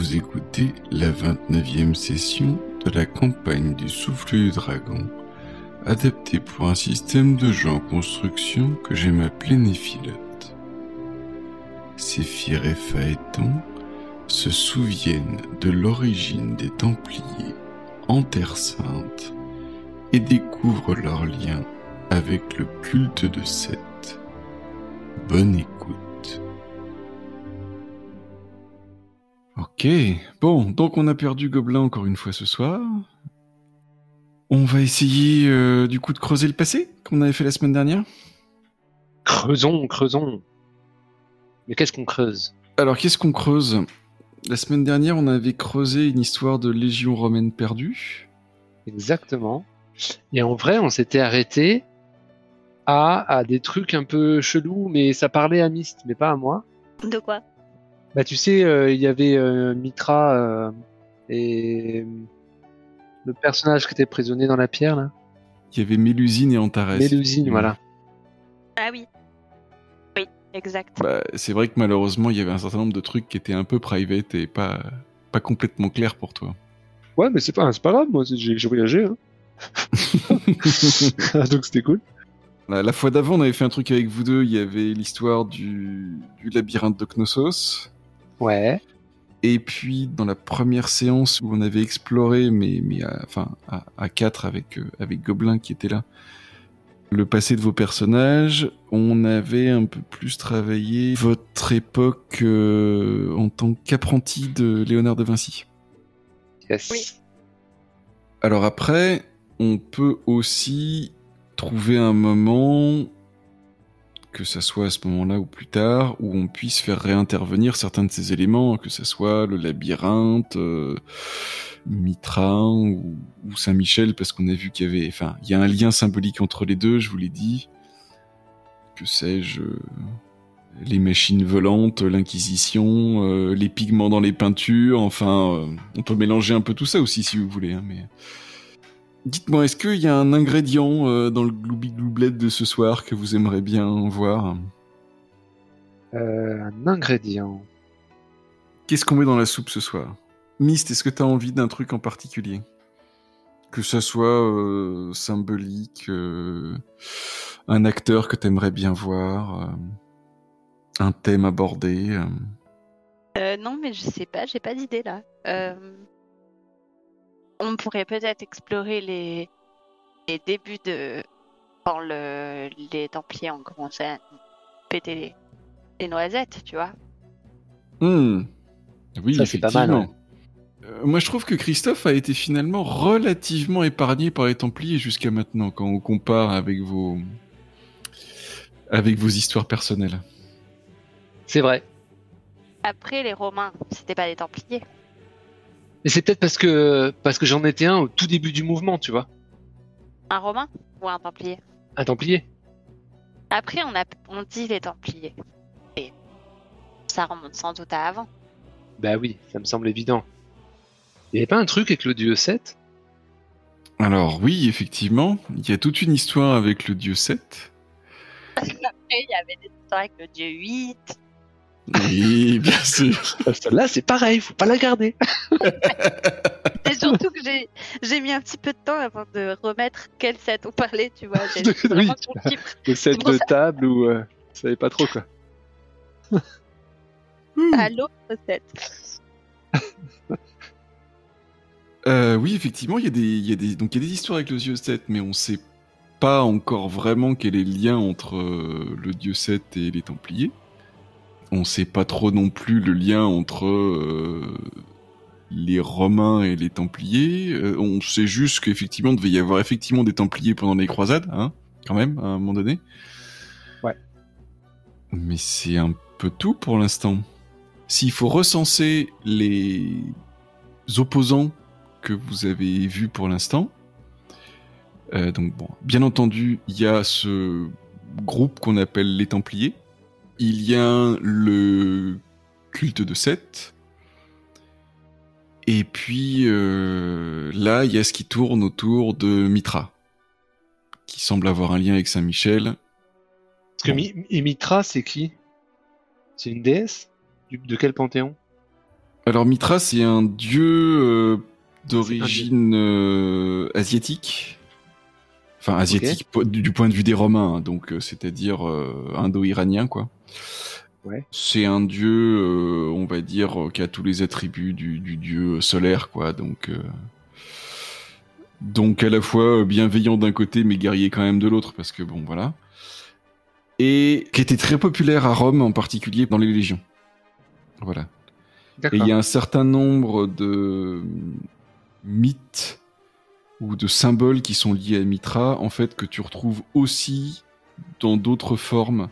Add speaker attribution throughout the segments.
Speaker 1: Vous écoutez la 29e session de la campagne du souffle du dragon, adaptée pour un système de jeu en construction que j'aime appeler Néphilote. Séphir et Phaéton se souviennent de l'origine des Templiers en Terre Sainte et découvrent leur lien avec le culte de Seth. Bonne écoute. Ok, bon, donc on a perdu Gobelin encore une fois ce soir. On va essayer euh, du coup de creuser le passé, comme on avait fait la semaine dernière.
Speaker 2: Creusons, creusons. Mais qu'est-ce qu'on creuse?
Speaker 1: Alors qu'est-ce qu'on creuse? La semaine dernière, on avait creusé une histoire de Légion romaine perdue.
Speaker 2: Exactement. Et en vrai, on s'était arrêté à, à des trucs un peu chelous, mais ça parlait à Myst, mais pas à moi.
Speaker 3: De quoi?
Speaker 2: Bah tu sais, euh, il y avait euh, Mitra euh, et le personnage qui était prisonnier dans la pierre là.
Speaker 1: Il y avait Mélusine et Antares.
Speaker 2: Mélusine,
Speaker 1: Ouais.
Speaker 2: voilà.
Speaker 3: Ah oui. Oui, exact.
Speaker 1: Bah, c'est vrai que malheureusement, il y avait un certain nombre de trucs qui étaient un peu private et pas, pas complètement clairs pour toi.
Speaker 2: Ouais, mais c'est pas, c'est pas grave, moi j'ai j'ai voyagé. Hein. Donc c'était cool.
Speaker 1: La, la fois d'avant, on avait fait un truc avec vous deux. Il y avait l'histoire du, du labyrinthe de Knossos.
Speaker 2: Ouais.
Speaker 1: Et puis, dans la première séance où on avait exploré, mais, mais à, enfin, à, à quatre avec, euh, avec Gobelin qui était là, le passé de vos personnages, on avait un peu plus travaillé votre époque euh, en tant qu'apprenti de Léonard de Vinci.
Speaker 2: Yes.
Speaker 3: Oui.
Speaker 1: Alors après, on peut aussi trouver un moment, que ça soit à ce moment-là ou plus tard, où on puisse faire réintervenir certains de ces éléments, que ça soit le labyrinthe, euh, Mitra ou, Saint-Michel, parce qu'on a vu qu'il y avait, enfin, il y a un lien symbolique entre les deux, je vous l'ai dit. Que sais-je euh, les machines volantes, l'Inquisition, euh, les pigments dans les peintures, enfin, euh, on peut mélanger un peu tout ça aussi si vous voulez. hein, mais dites-moi, est-ce qu'il y a un ingrédient euh, dans le gloubi gloublette de ce soir que vous aimeriez bien voir?
Speaker 2: Euh, un ingrédient.
Speaker 1: Qu'est-ce qu'on met dans la soupe ce soir? Mist, est-ce que tu as envie d'un truc en particulier? Que ça soit euh, symbolique, euh, un acteur que t'aimerais bien voir, euh, un thème abordé. euh?
Speaker 3: Euh, non, mais je sais pas, j'ai pas d'idée là. Euh, On pourrait peut-être explorer les... les débuts de. Quand le... les Templiers ont commencé à péter les, les noisettes, tu vois.
Speaker 1: Hmm. Oui,
Speaker 2: Ça, c'est pas mal,
Speaker 1: effectivement. Euh, moi, je trouve que Christophe a été finalement relativement épargné par les Templiers jusqu'à maintenant, quand on compare avec vos avec vos histoires personnelles.
Speaker 2: C'est vrai.
Speaker 3: Après, les Romains, c'était pas des Templiers.
Speaker 2: Et c'est peut-être parce que parce que j'en étais un au tout début du mouvement, tu vois.
Speaker 3: Un Romain ou un Templier?
Speaker 2: Un Templier.
Speaker 3: Après, on, a... on dit les Templiers. Et ça remonte sans doute à avant.
Speaker 2: Bah oui, ça me semble évident. Il y avait pas un truc avec le dieu Seth?
Speaker 1: Alors oui, effectivement, il y a toute une histoire avec le dieu Seth.
Speaker 3: Après, il y avait des histoires avec le dieu 8.
Speaker 1: Oui, bien sûr.
Speaker 2: Là, c'est pareil, faut pas la garder.
Speaker 3: Et surtout que j'ai, j'ai mis un petit peu de temps avant de remettre quel set on parlait, tu vois.
Speaker 2: Oui.
Speaker 3: le
Speaker 2: set de
Speaker 3: ça.
Speaker 2: table ou euh, je savais pas trop quoi.
Speaker 3: à l'autre set.
Speaker 1: Euh, oui, effectivement, il y a des, il y a des, donc il y a des histoires avec le dieu Seth, mais on sait pas encore vraiment quel est le lien entre euh, le dieu Seth et les Templiers. On sait pas trop non plus le lien entre euh, les Romains et les Templiers. Euh, on sait juste qu'effectivement, il devait y avoir effectivement des Templiers pendant les croisades, hein, quand même, à un moment donné.
Speaker 2: Ouais.
Speaker 1: Mais c'est un peu tout pour l'instant. S'il faut recenser les opposants que vous avez vus pour l'instant, euh, donc bon, bien entendu, il y a ce groupe qu'on appelle les Templiers. Il y a le culte de Seth. Et puis euh, là, il y a ce qui tourne autour de Mitra, qui semble avoir un lien avec Saint-Michel.
Speaker 2: Parce que Mi- et Mitra, c'est qui? C'est une déesse? De quel panthéon?
Speaker 1: Alors Mitra, c'est un dieu euh, d'origine euh, asiatique. Enfin, asiatique du, point de vue des Romains, hein, donc c'est-à-dire indo-iranien, quoi.
Speaker 2: Ouais.
Speaker 1: C'est un dieu, euh, on va dire, euh, qui a tous les attributs du, du dieu solaire, quoi. Donc, euh, donc à la fois euh, bienveillant d'un côté, mais guerrier quand même de l'autre, parce que bon, voilà. Et qui était très populaire à Rome, en particulier dans les légions. Voilà. Et il y a un certain nombre de mythes ou de symboles qui sont liés à Mitra, en fait, que tu retrouves aussi dans d'autres formes,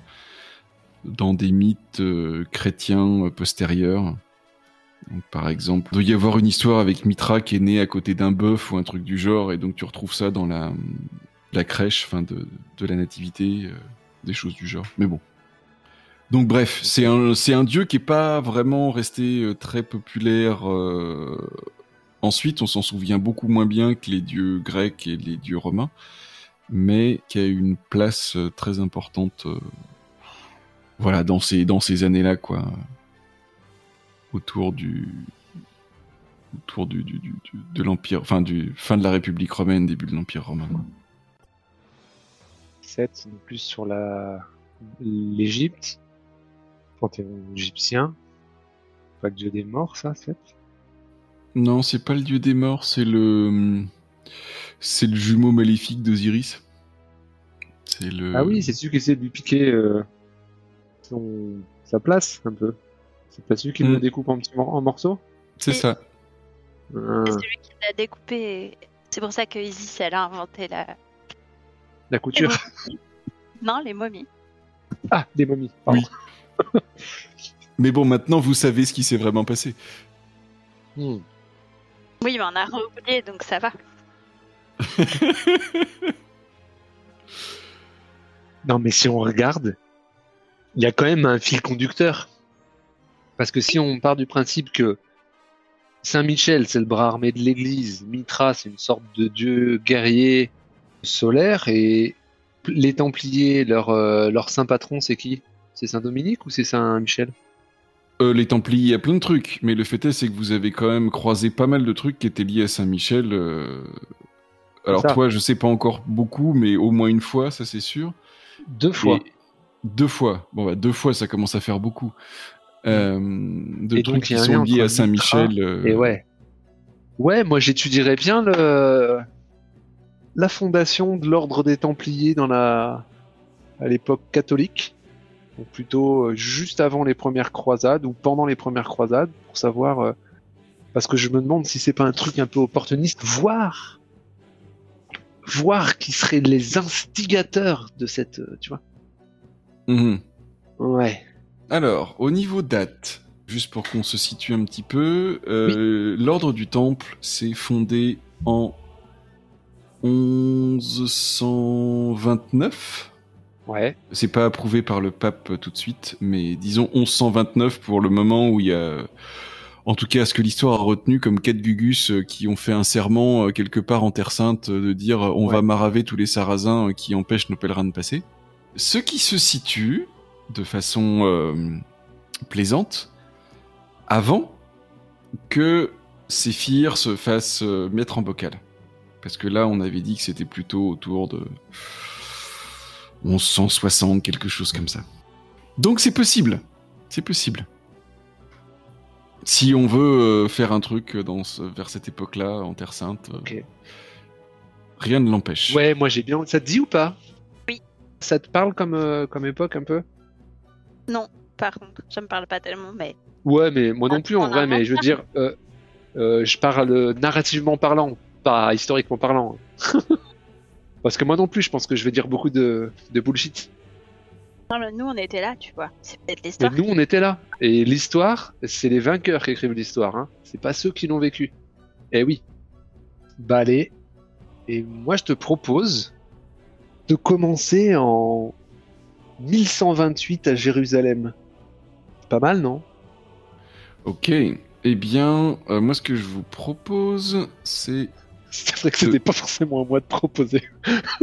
Speaker 1: dans des mythes euh, chrétiens euh, postérieurs. Par exemple, il doit y avoir une histoire avec Mitra qui est né à côté d'un bœuf ou un truc du genre, et donc tu retrouves ça dans la, la crèche, enfin de, de la nativité, euh, des choses du genre. Mais bon. Donc bref, c'est un, un dieu qui est pas vraiment resté très populaire. Ensuite, on s'en souvient beaucoup moins bien que les dieux grecs et les dieux romains, mais qui a une place très importante, voilà, dans ces dans ces années-là, quoi, autour du autour du, du- du- du- de l'empire, enfin du fin de la République romaine, début de l'empire romain. quoi.
Speaker 2: 7, c'est plus sur la l'Égypte, panthéon égyptien. Pas le dieu des morts, ça, 7
Speaker 1: Non, c'est pas le dieu des morts, c'est le c'est le jumeau maléfique d'Osiris. C'est le
Speaker 2: Ah oui, c'est celui qui essaie de lui piquer euh, son... sa place, un peu. C'est pas celui qui
Speaker 1: Mm.
Speaker 2: le découpe en petits mor- en morceaux
Speaker 1: c'est ça.
Speaker 2: Euh,
Speaker 3: C'est celui qui l'a découpé. C'est pour ça que Isis, elle a inventé la.
Speaker 2: La couture.
Speaker 3: Non, les momies.
Speaker 2: Ah, des momies. pardon.
Speaker 1: Mais bon, maintenant vous savez ce qui s'est vraiment passé.
Speaker 2: Hmm.
Speaker 3: Oui, mais on a oublié, donc ça va.
Speaker 2: Non, mais si on regarde, il y a quand même un fil conducteur. Parce que si on part du principe que Saint-Michel, c'est le bras armé de l'Église, Mitra, c'est une sorte de dieu guerrier solaire, et les Templiers, leur, euh, leur saint patron, c'est qui? C'est Saint-Dominique ou c'est Saint-Michel?
Speaker 1: Euh, les Templiers, il y a plein de trucs, mais le fait est, c'est que vous avez quand même croisé pas mal de trucs qui étaient liés à Saint-Michel. euh. Alors
Speaker 2: ça.
Speaker 1: toi, je sais pas encore beaucoup, mais au moins une fois, ça c'est sûr.
Speaker 2: Deux fois.
Speaker 1: Et deux fois. Bon, bah, deux fois, ça commence à faire beaucoup. Euh, de
Speaker 2: Et
Speaker 1: trucs
Speaker 2: donc,
Speaker 1: qui sont liés à Saint-Michel. euh,
Speaker 2: Et ouais. Ouais, moi j'étudierais bien le la fondation de l'ordre des Templiers dans la à l'époque catholique. Donc plutôt euh, juste avant les premières croisades ou pendant les premières croisades pour savoir euh, parce que je me demande si c'est pas un truc un peu opportuniste voir voir qui seraient les instigateurs de cette tu vois.
Speaker 1: Mhm.
Speaker 2: Ouais.
Speaker 1: Alors, au niveau date, juste pour qu'on se situe un petit peu, euh, l'ordre du Temple s'est fondé en 1129.
Speaker 2: Ouais.
Speaker 1: C'est pas approuvé par le pape tout de suite, mais disons 1129 pour le moment où il y a, en tout cas, ce que l'histoire a retenu comme quatre gugus euh, qui ont fait un serment euh, quelque part en Terre Sainte de dire on
Speaker 2: Ouais.
Speaker 1: va maraver tous les sarrasins qui empêchent nos pèlerins de passer. Ce qui se situe de façon euh, plaisante avant que Séphir se fasse euh, mettre en bocal. Parce que là, on avait dit que c'était plutôt autour de 1160, quelque chose comme ça. Donc c'est possible. C'est possible. Si on veut euh, faire un truc dans ce- vers cette époque-là, en Terre Sainte, euh, rien ne l'empêche.
Speaker 2: Ouais, moi j'ai bien. Ça te dit ou pas? Ça te parle comme euh, comme époque un peu
Speaker 3: Par contre, ça me parle pas tellement, mais.
Speaker 2: Ouais, mais moi non plus en vrai, mais je veux dire, euh, euh, je parle narrativement parlant, pas historiquement parlant. Parce que moi non plus, je pense que je vais dire beaucoup de, de bullshit.
Speaker 3: Non, mais nous, on était là, tu vois. C'est peut-être
Speaker 2: Mais
Speaker 3: l'histoire.
Speaker 2: nous, on était là. Et l'histoire, c'est les vainqueurs qui écrivent l'histoire. Hein. C'est pas ceux qui l'ont vécu. Eh oui. Bah allez. Et moi, je te propose de commencer en 1128 à Jérusalem. Pas mal, non?
Speaker 1: Ok. Eh bien, euh, moi, ce que je vous propose, c'est
Speaker 2: C'est vrai que c'était pas forcément à moi de proposer.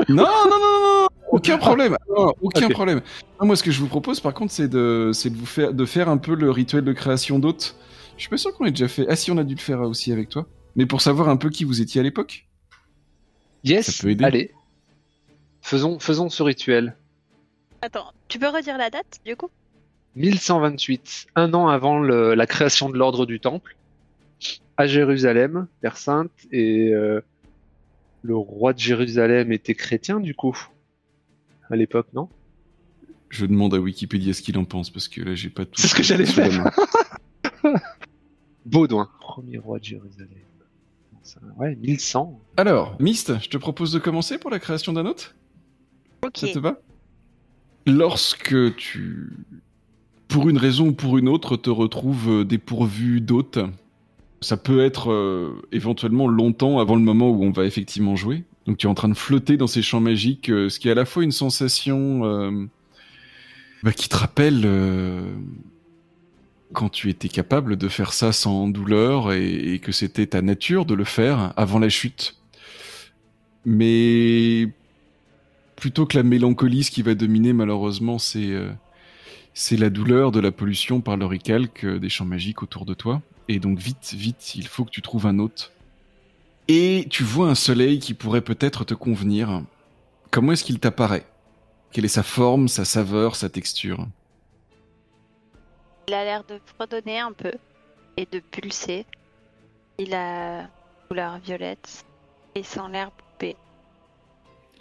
Speaker 1: Non, non, non, aucun problème. Non, aucun problème. Non, moi, ce que je vous propose, par contre, c'est de, c'est de vous faire, de faire un peu le rituel de création d'hôtes Je suis pas sûr qu'on ait déjà fait. Ah si, on a dû le faire aussi avec toi. Mais pour savoir un peu qui vous étiez à l'époque.
Speaker 2: Yes,
Speaker 1: Ça peut aider.
Speaker 2: allez. Faisons, faisons ce rituel.
Speaker 3: Attends, tu peux redire la date du coup?
Speaker 2: 1128, un an avant le- la création de l'ordre du Temple, à Jérusalem, Terre Sainte, et euh, le roi de Jérusalem était chrétien du coup, à l'époque, non?
Speaker 1: Je demande à Wikipédia ce qu'il en pense parce que là j'ai pas tout.
Speaker 2: C'est ce que j'allais
Speaker 1: sous la
Speaker 2: faire.
Speaker 1: main.
Speaker 2: Baudouin, premier roi de Jérusalem. Ça- Ouais, 1100.
Speaker 1: Alors, Mist, je te propose de commencer pour la création d'un hôte. Ça te va? Lorsque tu, pour une raison ou pour une autre, te retrouves euh, dépourvu d'hôte, ça peut être euh, éventuellement longtemps avant le moment où on va effectivement jouer. Donc tu es en train de flotter dans ces champs magiques, euh, ce qui est à la fois une sensation bah, qui te rappelle quand tu étais capable de faire ça sans douleur et que c'était ta nature de le faire avant la chute. Mais plutôt que la mélancolie, ce qui va dominer malheureusement, c'est euh, la douleur de la pollution par l'oricalque euh, des champs magiques autour de toi. Et donc vite, vite, il faut que tu trouves un hôte. Et tu vois un soleil qui pourrait peut-être te convenir. Comment est-ce qu'il t'apparaît? Quelle est sa forme, sa saveur, sa texture?
Speaker 3: Il a l'air de fredonner un peu et de pulser. Il a couleur violette et sans l'air.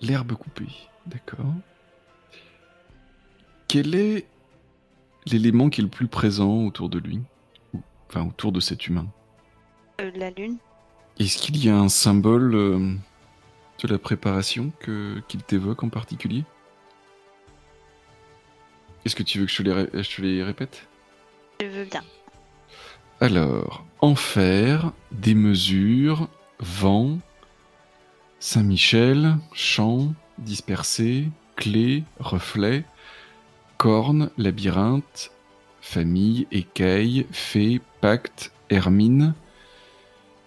Speaker 1: L'herbe coupée, d'accord. Quel est l'élément qui est le plus présent autour de lui Enfin, autour de cet humain?
Speaker 3: Euh, la lune
Speaker 1: Est-ce qu'il y a un symbole euh, de la préparation que qu'il t'évoque en particulier? Est-ce que tu veux que je te les, ré- je te les répète?
Speaker 3: Je veux bien.
Speaker 1: Alors, enfer, démesure, vent, Saint-Michel, champ, dispersé, clé, reflet, corne, labyrinthe, famille, écaille, fée, pacte, hermine,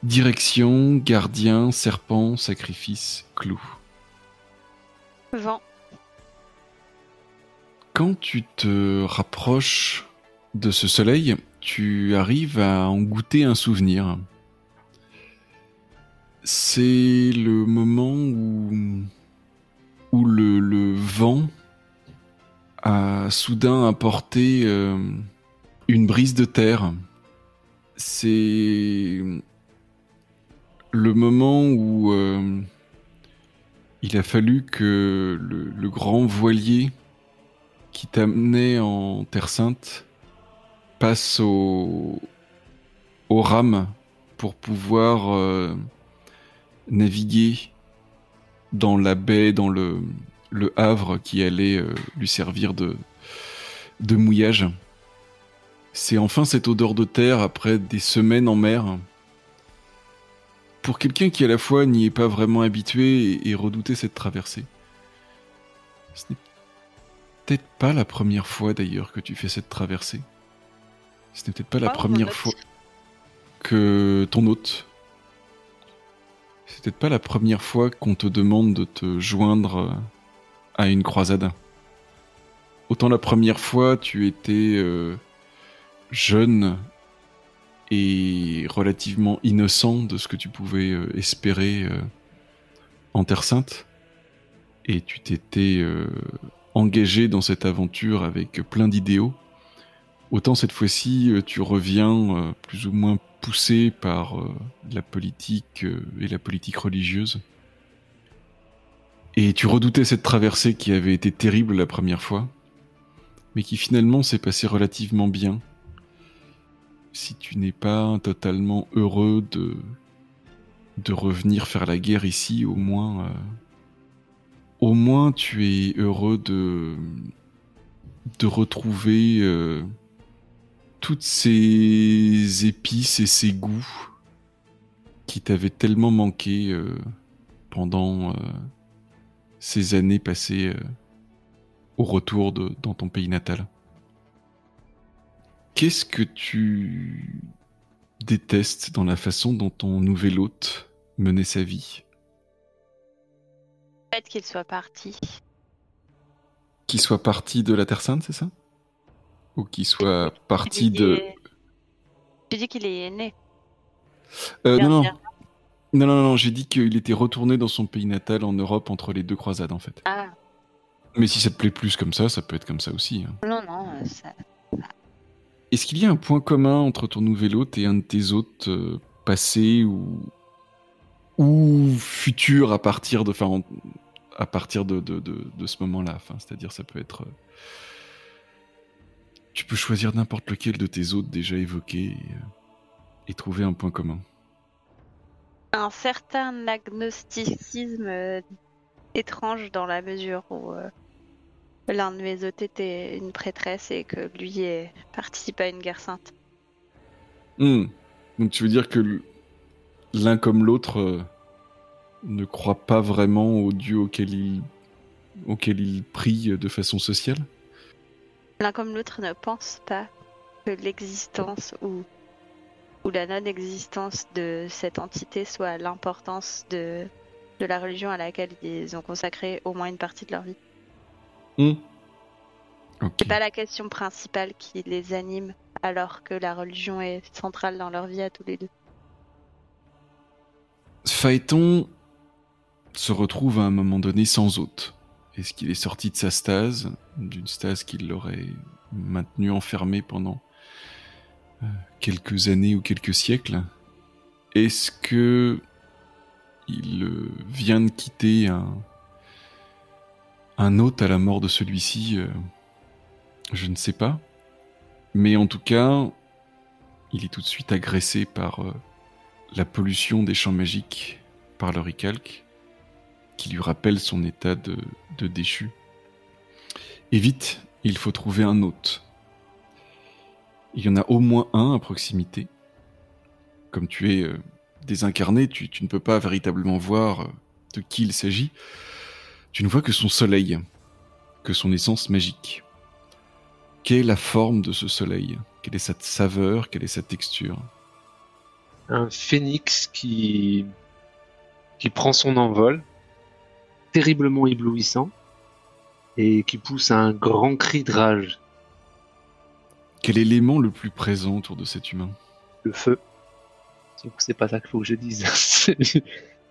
Speaker 1: direction, gardien, serpent, sacrifice, clou.
Speaker 3: Vent.
Speaker 1: Quand tu te rapproches de ce soleil, tu arrives à en goûter un souvenir. C'est le moment où, le, vent a soudain apporté euh, une brise de terre. C'est le moment où euh, il a fallu que le, grand voilier qui t'amenait en Terre Sainte passe au, au rame pour pouvoir euh, naviguer dans la baie, dans le, le havre qui allait euh, lui servir de, de mouillage. C'est enfin cette odeur de terre après des semaines en mer. Pour quelqu'un qui à la fois n'y est pas vraiment habitué et, et redoutait cette traversée. Ce n'est peut-être pas la première fois d'ailleurs que tu fais cette traversée. Ce n'est peut-être pas la première fois que ton hôte. C'est peut-être pas la première fois qu'on te demande de te joindre euh, à une croisade. Autant la première fois tu étais euh, jeune et relativement innocent de ce que tu pouvais euh, espérer en Terre Sainte. Et tu t'étais engagé dans cette aventure avec plein d'idéaux. Autant cette fois-ci, tu reviens plus ou moins poussé par euh, la politique euh, et la politique religieuse. Et tu redoutais cette traversée qui avait été terrible la première fois, mais qui finalement s'est passée relativement bien. Si tu n'es pas totalement heureux de, de revenir faire la guerre ici, au moins, euh, au moins tu es heureux de, de retrouver toutes ces épices et ces goûts qui t'avaient tellement manqué euh, pendant euh, ces années passées euh, au retour de, dans ton pays natal. Qu'est-ce que tu détestes dans la façon dont ton nouvel hôte menait sa vie?
Speaker 3: Le fait qu'il soit parti.
Speaker 1: Qu'il soit parti de la Terre Sainte, c'est ça? Ou qu'il soit parti de...
Speaker 3: Tu dis qu'il est né.
Speaker 1: Euh, non, non. Non, non, non, j'ai dit qu'il était retourné dans son pays natal en Europe entre les deux croisades, en fait.
Speaker 3: Ah,
Speaker 1: Mais si ça te plaît plus comme ça, ça peut être comme ça aussi. hein.
Speaker 3: non, non, euh, ça...
Speaker 1: Est-ce qu'il y a un point commun entre ton nouvel hôte et un de tes hôtes euh, passés ou ou futurs à partir de, enfin, en- à partir de, de, de, de ce moment-là? Enfin, c'est-à-dire, ça peut être. Tu peux choisir n'importe lequel de tes hôtes déjà évoqués et, euh, et trouver un point commun.
Speaker 3: un certain agnosticisme euh, étrange dans la mesure où euh, l'un de mes hôtes était une prêtresse et que lui est participe à une guerre sainte.
Speaker 1: Hmm. Donc tu veux dire que l'un comme l'autre euh, ne croit pas vraiment au dieu auquel il, auquel il prie de façon sociale?
Speaker 3: L'un comme l'autre ne pense pas que l'existence ou, ou la non-existence de cette entité soit l'importance de, de la religion à laquelle ils ont consacré au moins une partie de leur vie.
Speaker 1: Hmm. Ok.
Speaker 3: C'est pas la question principale qui les anime alors que la religion est centrale dans leur vie à tous les deux.
Speaker 1: Phaéton se retrouve à un moment donné sans hôte. Est-ce qu'il est sorti de sa stase, d'une stase qui l'aurait maintenu enfermé pendant euh, quelques années ou quelques siècles? Est-ce que il euh, vient de quitter un, un hôte à la mort de celui-ci Euh, Je ne sais pas. Mais en tout cas, il est tout de suite agressé par la pollution des champs magiques par le ricalque, qui lui rappelle son état de, déchu. Et vite, il faut trouver un hôte. Il y en a au moins un à proximité. Comme tu es euh, désincarné, tu, tu ne peux pas véritablement voir euh, de qui il s'agit. Tu ne vois que son soleil, que son essence magique. Quelle est la forme de ce soleil? Quelle est sa saveur? Quelle est sa texture?
Speaker 2: Un phénix qui, qui prend son envol, terriblement éblouissant, et qui pousse un grand cri de rage.
Speaker 1: Quel élément le plus présent autour de cet humain?
Speaker 2: Le feu. Sauf que c'est pas ça qu'il faut que je dise. C'est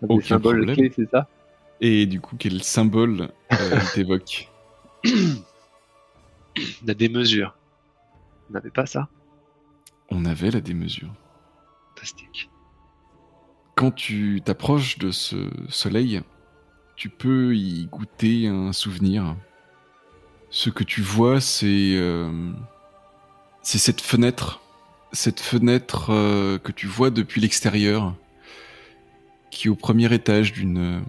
Speaker 2: un des symboles clés, c'est ça?
Speaker 1: Et du coup, quel symbole euh, il t'évoque?
Speaker 2: La démesure. On n'avait pas ça?
Speaker 1: On avait la démesure.
Speaker 2: Fantastique.
Speaker 1: Quand tu t'approches de ce soleil, tu peux y goûter un souvenir. Ce que tu vois, c'est euh, c'est cette fenêtre, cette fenêtre euh, que tu vois depuis l'extérieur, qui est au premier étage d'une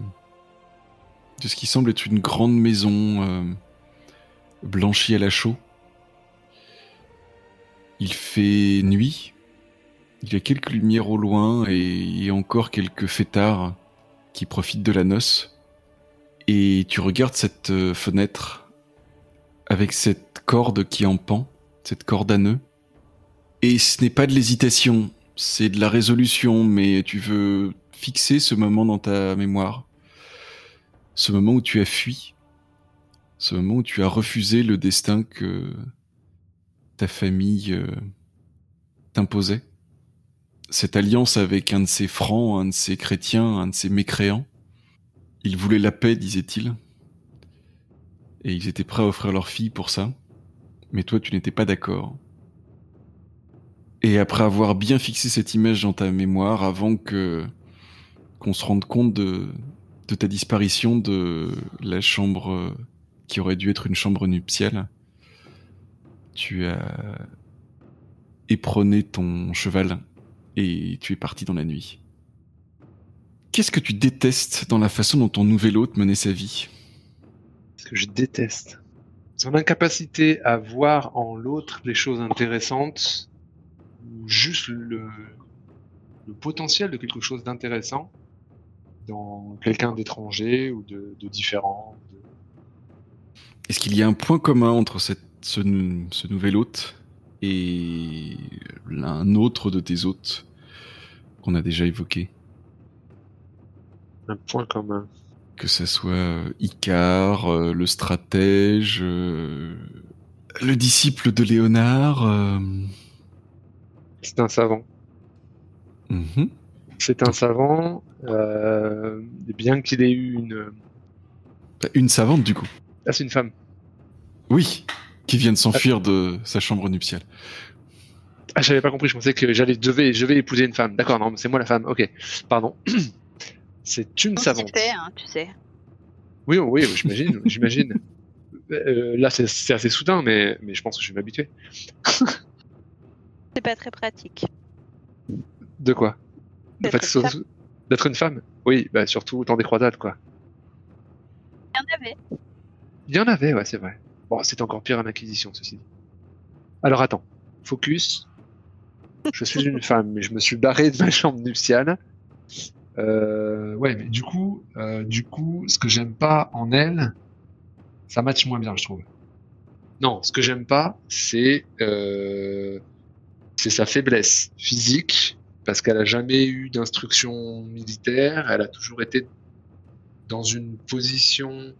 Speaker 1: de ce qui semble être une grande maison euh, blanchie à la chaux. Il fait nuit, il y a quelques lumières au loin et encore quelques fêtards qui profitent de la noce. Et tu regardes cette euh, fenêtre avec cette corde qui en pend, cette corde à nœud. Et ce n'est pas de l'hésitation, c'est de la résolution, mais tu veux fixer ce moment dans ta mémoire. Ce moment où tu as fui. Ce moment où tu as refusé le destin que ta famille euh, t'imposait cette alliance avec un de ces francs, un de ces chrétiens, un de ces mécréants. Ils voulaient la paix, disait-il. Et ils étaient prêts à offrir leur fille pour ça. Mais toi, tu n'étais pas d'accord. Et après avoir bien fixé cette image dans ta mémoire, avant que qu'on se rende compte de, de ta disparition de la chambre qui aurait dû être une chambre nuptiale, tu as éperonné ton cheval et tu es parti dans la nuit. Qu'est-ce que tu détestes dans la façon dont ton nouvel hôte menait sa vie?
Speaker 2: Ce que je déteste. Son incapacité à voir en l'autre les choses intéressantes, ou juste le, le potentiel de quelque chose d'intéressant dans quelqu'un d'étranger ou de, de différent. de-
Speaker 1: Est-ce qu'il y a un point commun entre cette, ce, ce nouvel hôte et un autre de tes hôtes qu'on a déjà évoqué?
Speaker 2: Un point commun.
Speaker 1: Que ça soit euh, Icare, euh, le stratège, euh, le disciple de Léonard.
Speaker 2: C'est un savant.
Speaker 1: Mhm.
Speaker 2: C'est un savant, euh, bien qu'il ait eu une.
Speaker 1: Une savante, du coup.
Speaker 2: Ah, c'est une femme.
Speaker 1: Oui, qui vient de s'enfuir de sa chambre nuptiale.
Speaker 2: Ah, j'avais pas compris. Je pensais que j'allais, je vais, je vais épouser une femme. D'accord, non, c'est moi la femme. Ok, pardon. c'est une savante.
Speaker 3: fait, hein, tu sais.
Speaker 2: Oui, oui, oui, j'imagine, j'imagine. Euh, là, c'est, c'est assez soudain, mais, mais je pense que je vais m'habituer.
Speaker 3: C'est pas très pratique.
Speaker 2: De quoi?
Speaker 3: D'être
Speaker 2: une femme Oui, bah surtout temps des croisades, quoi.
Speaker 3: Il y en avait.
Speaker 2: Il y en avait, ouais, c'est vrai. Bon, c'était encore pire en Inquisition, ceci dit. Alors attends, focus. Je suis une femme, mais je me suis barré de ma chambre nuptiale. Euh, ouais, mais du coup, euh, du coup, ce que j'aime pas en elle, ça match moins bien, je trouve. Non, ce que j'aime pas, c'est euh, c'est sa faiblesse physique, parce qu'elle a jamais eu d'instruction militaire, elle a toujours été dans une position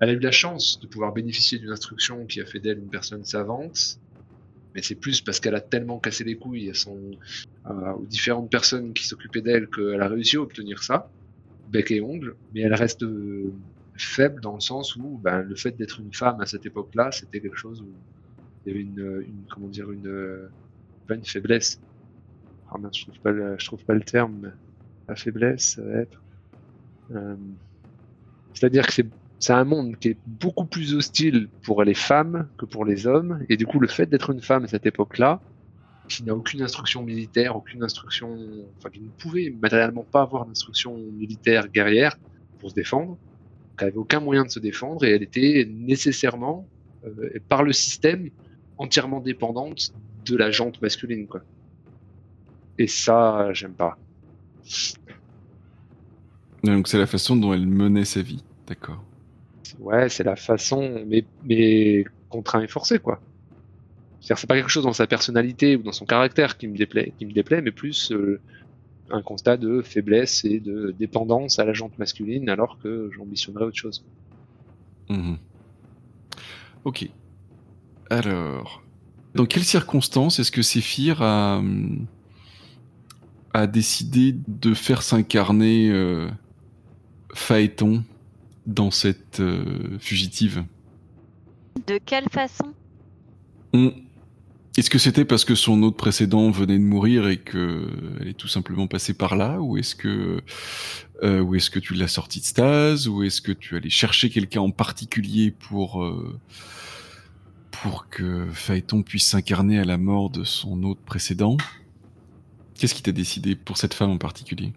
Speaker 2: elle a eu la chance de pouvoir bénéficier d'une instruction qui a fait d'elle une personne savante, mais c'est plus parce qu'elle a tellement cassé les couilles à son, aux différentes personnes qui s'occupaient d'elle qu'elle a réussi à obtenir ça, bec et ongle, mais elle reste euh, faible dans le sens où ben, le fait d'être une femme à cette époque-là, c'était quelque chose où il y avait une, comment dire, une, pas une faiblesse. Ah je trouve pas le, je trouve pas le terme. La faiblesse, être. Euh, c'est-à-dire que c'est c'est un monde qui est beaucoup plus hostile pour les femmes que pour les hommes. Et du coup, le fait d'être une femme à cette époque-là, qui n'a aucune instruction militaire, aucune instruction, enfin, qui ne pouvait matériellement pas avoir d'instruction militaire guerrière pour se défendre, elle avait aucun moyen de se défendre et elle était nécessairement, euh, par le système, entièrement dépendante de la jante masculine, quoi. Et ça, j'aime pas.
Speaker 1: Donc c'est la façon dont elle menait sa vie. D'accord.
Speaker 2: Ouais, c'est la façon, mais, mais contraint et forcé, quoi. C'est pas quelque chose dans sa personnalité ou dans son caractère qui me déplaît, qui me déplaît, mais plus euh, un constat de faiblesse et de dépendance à la jante masculine, alors que j'ambitionnerais autre chose.
Speaker 1: Mhm. Ok. Alors, dans quelles circonstances est-ce que Séphir a, a décidé de faire s'incarner euh, Phaéton? Dans cette euh, fugitive.
Speaker 3: De quelle façon?
Speaker 1: On- Est-ce que c'était parce que son hôte précédent venait de mourir et que elle est tout simplement passée par là, ou est-ce que euh, ou est-ce que tu l'as sorti de stase, ou est-ce que tu allais chercher quelqu'un en particulier pour euh, pour que Phaéton puisse s'incarner à la mort de son hôte précédent? Qu'est-ce qui t'a décidé pour cette femme en particulier?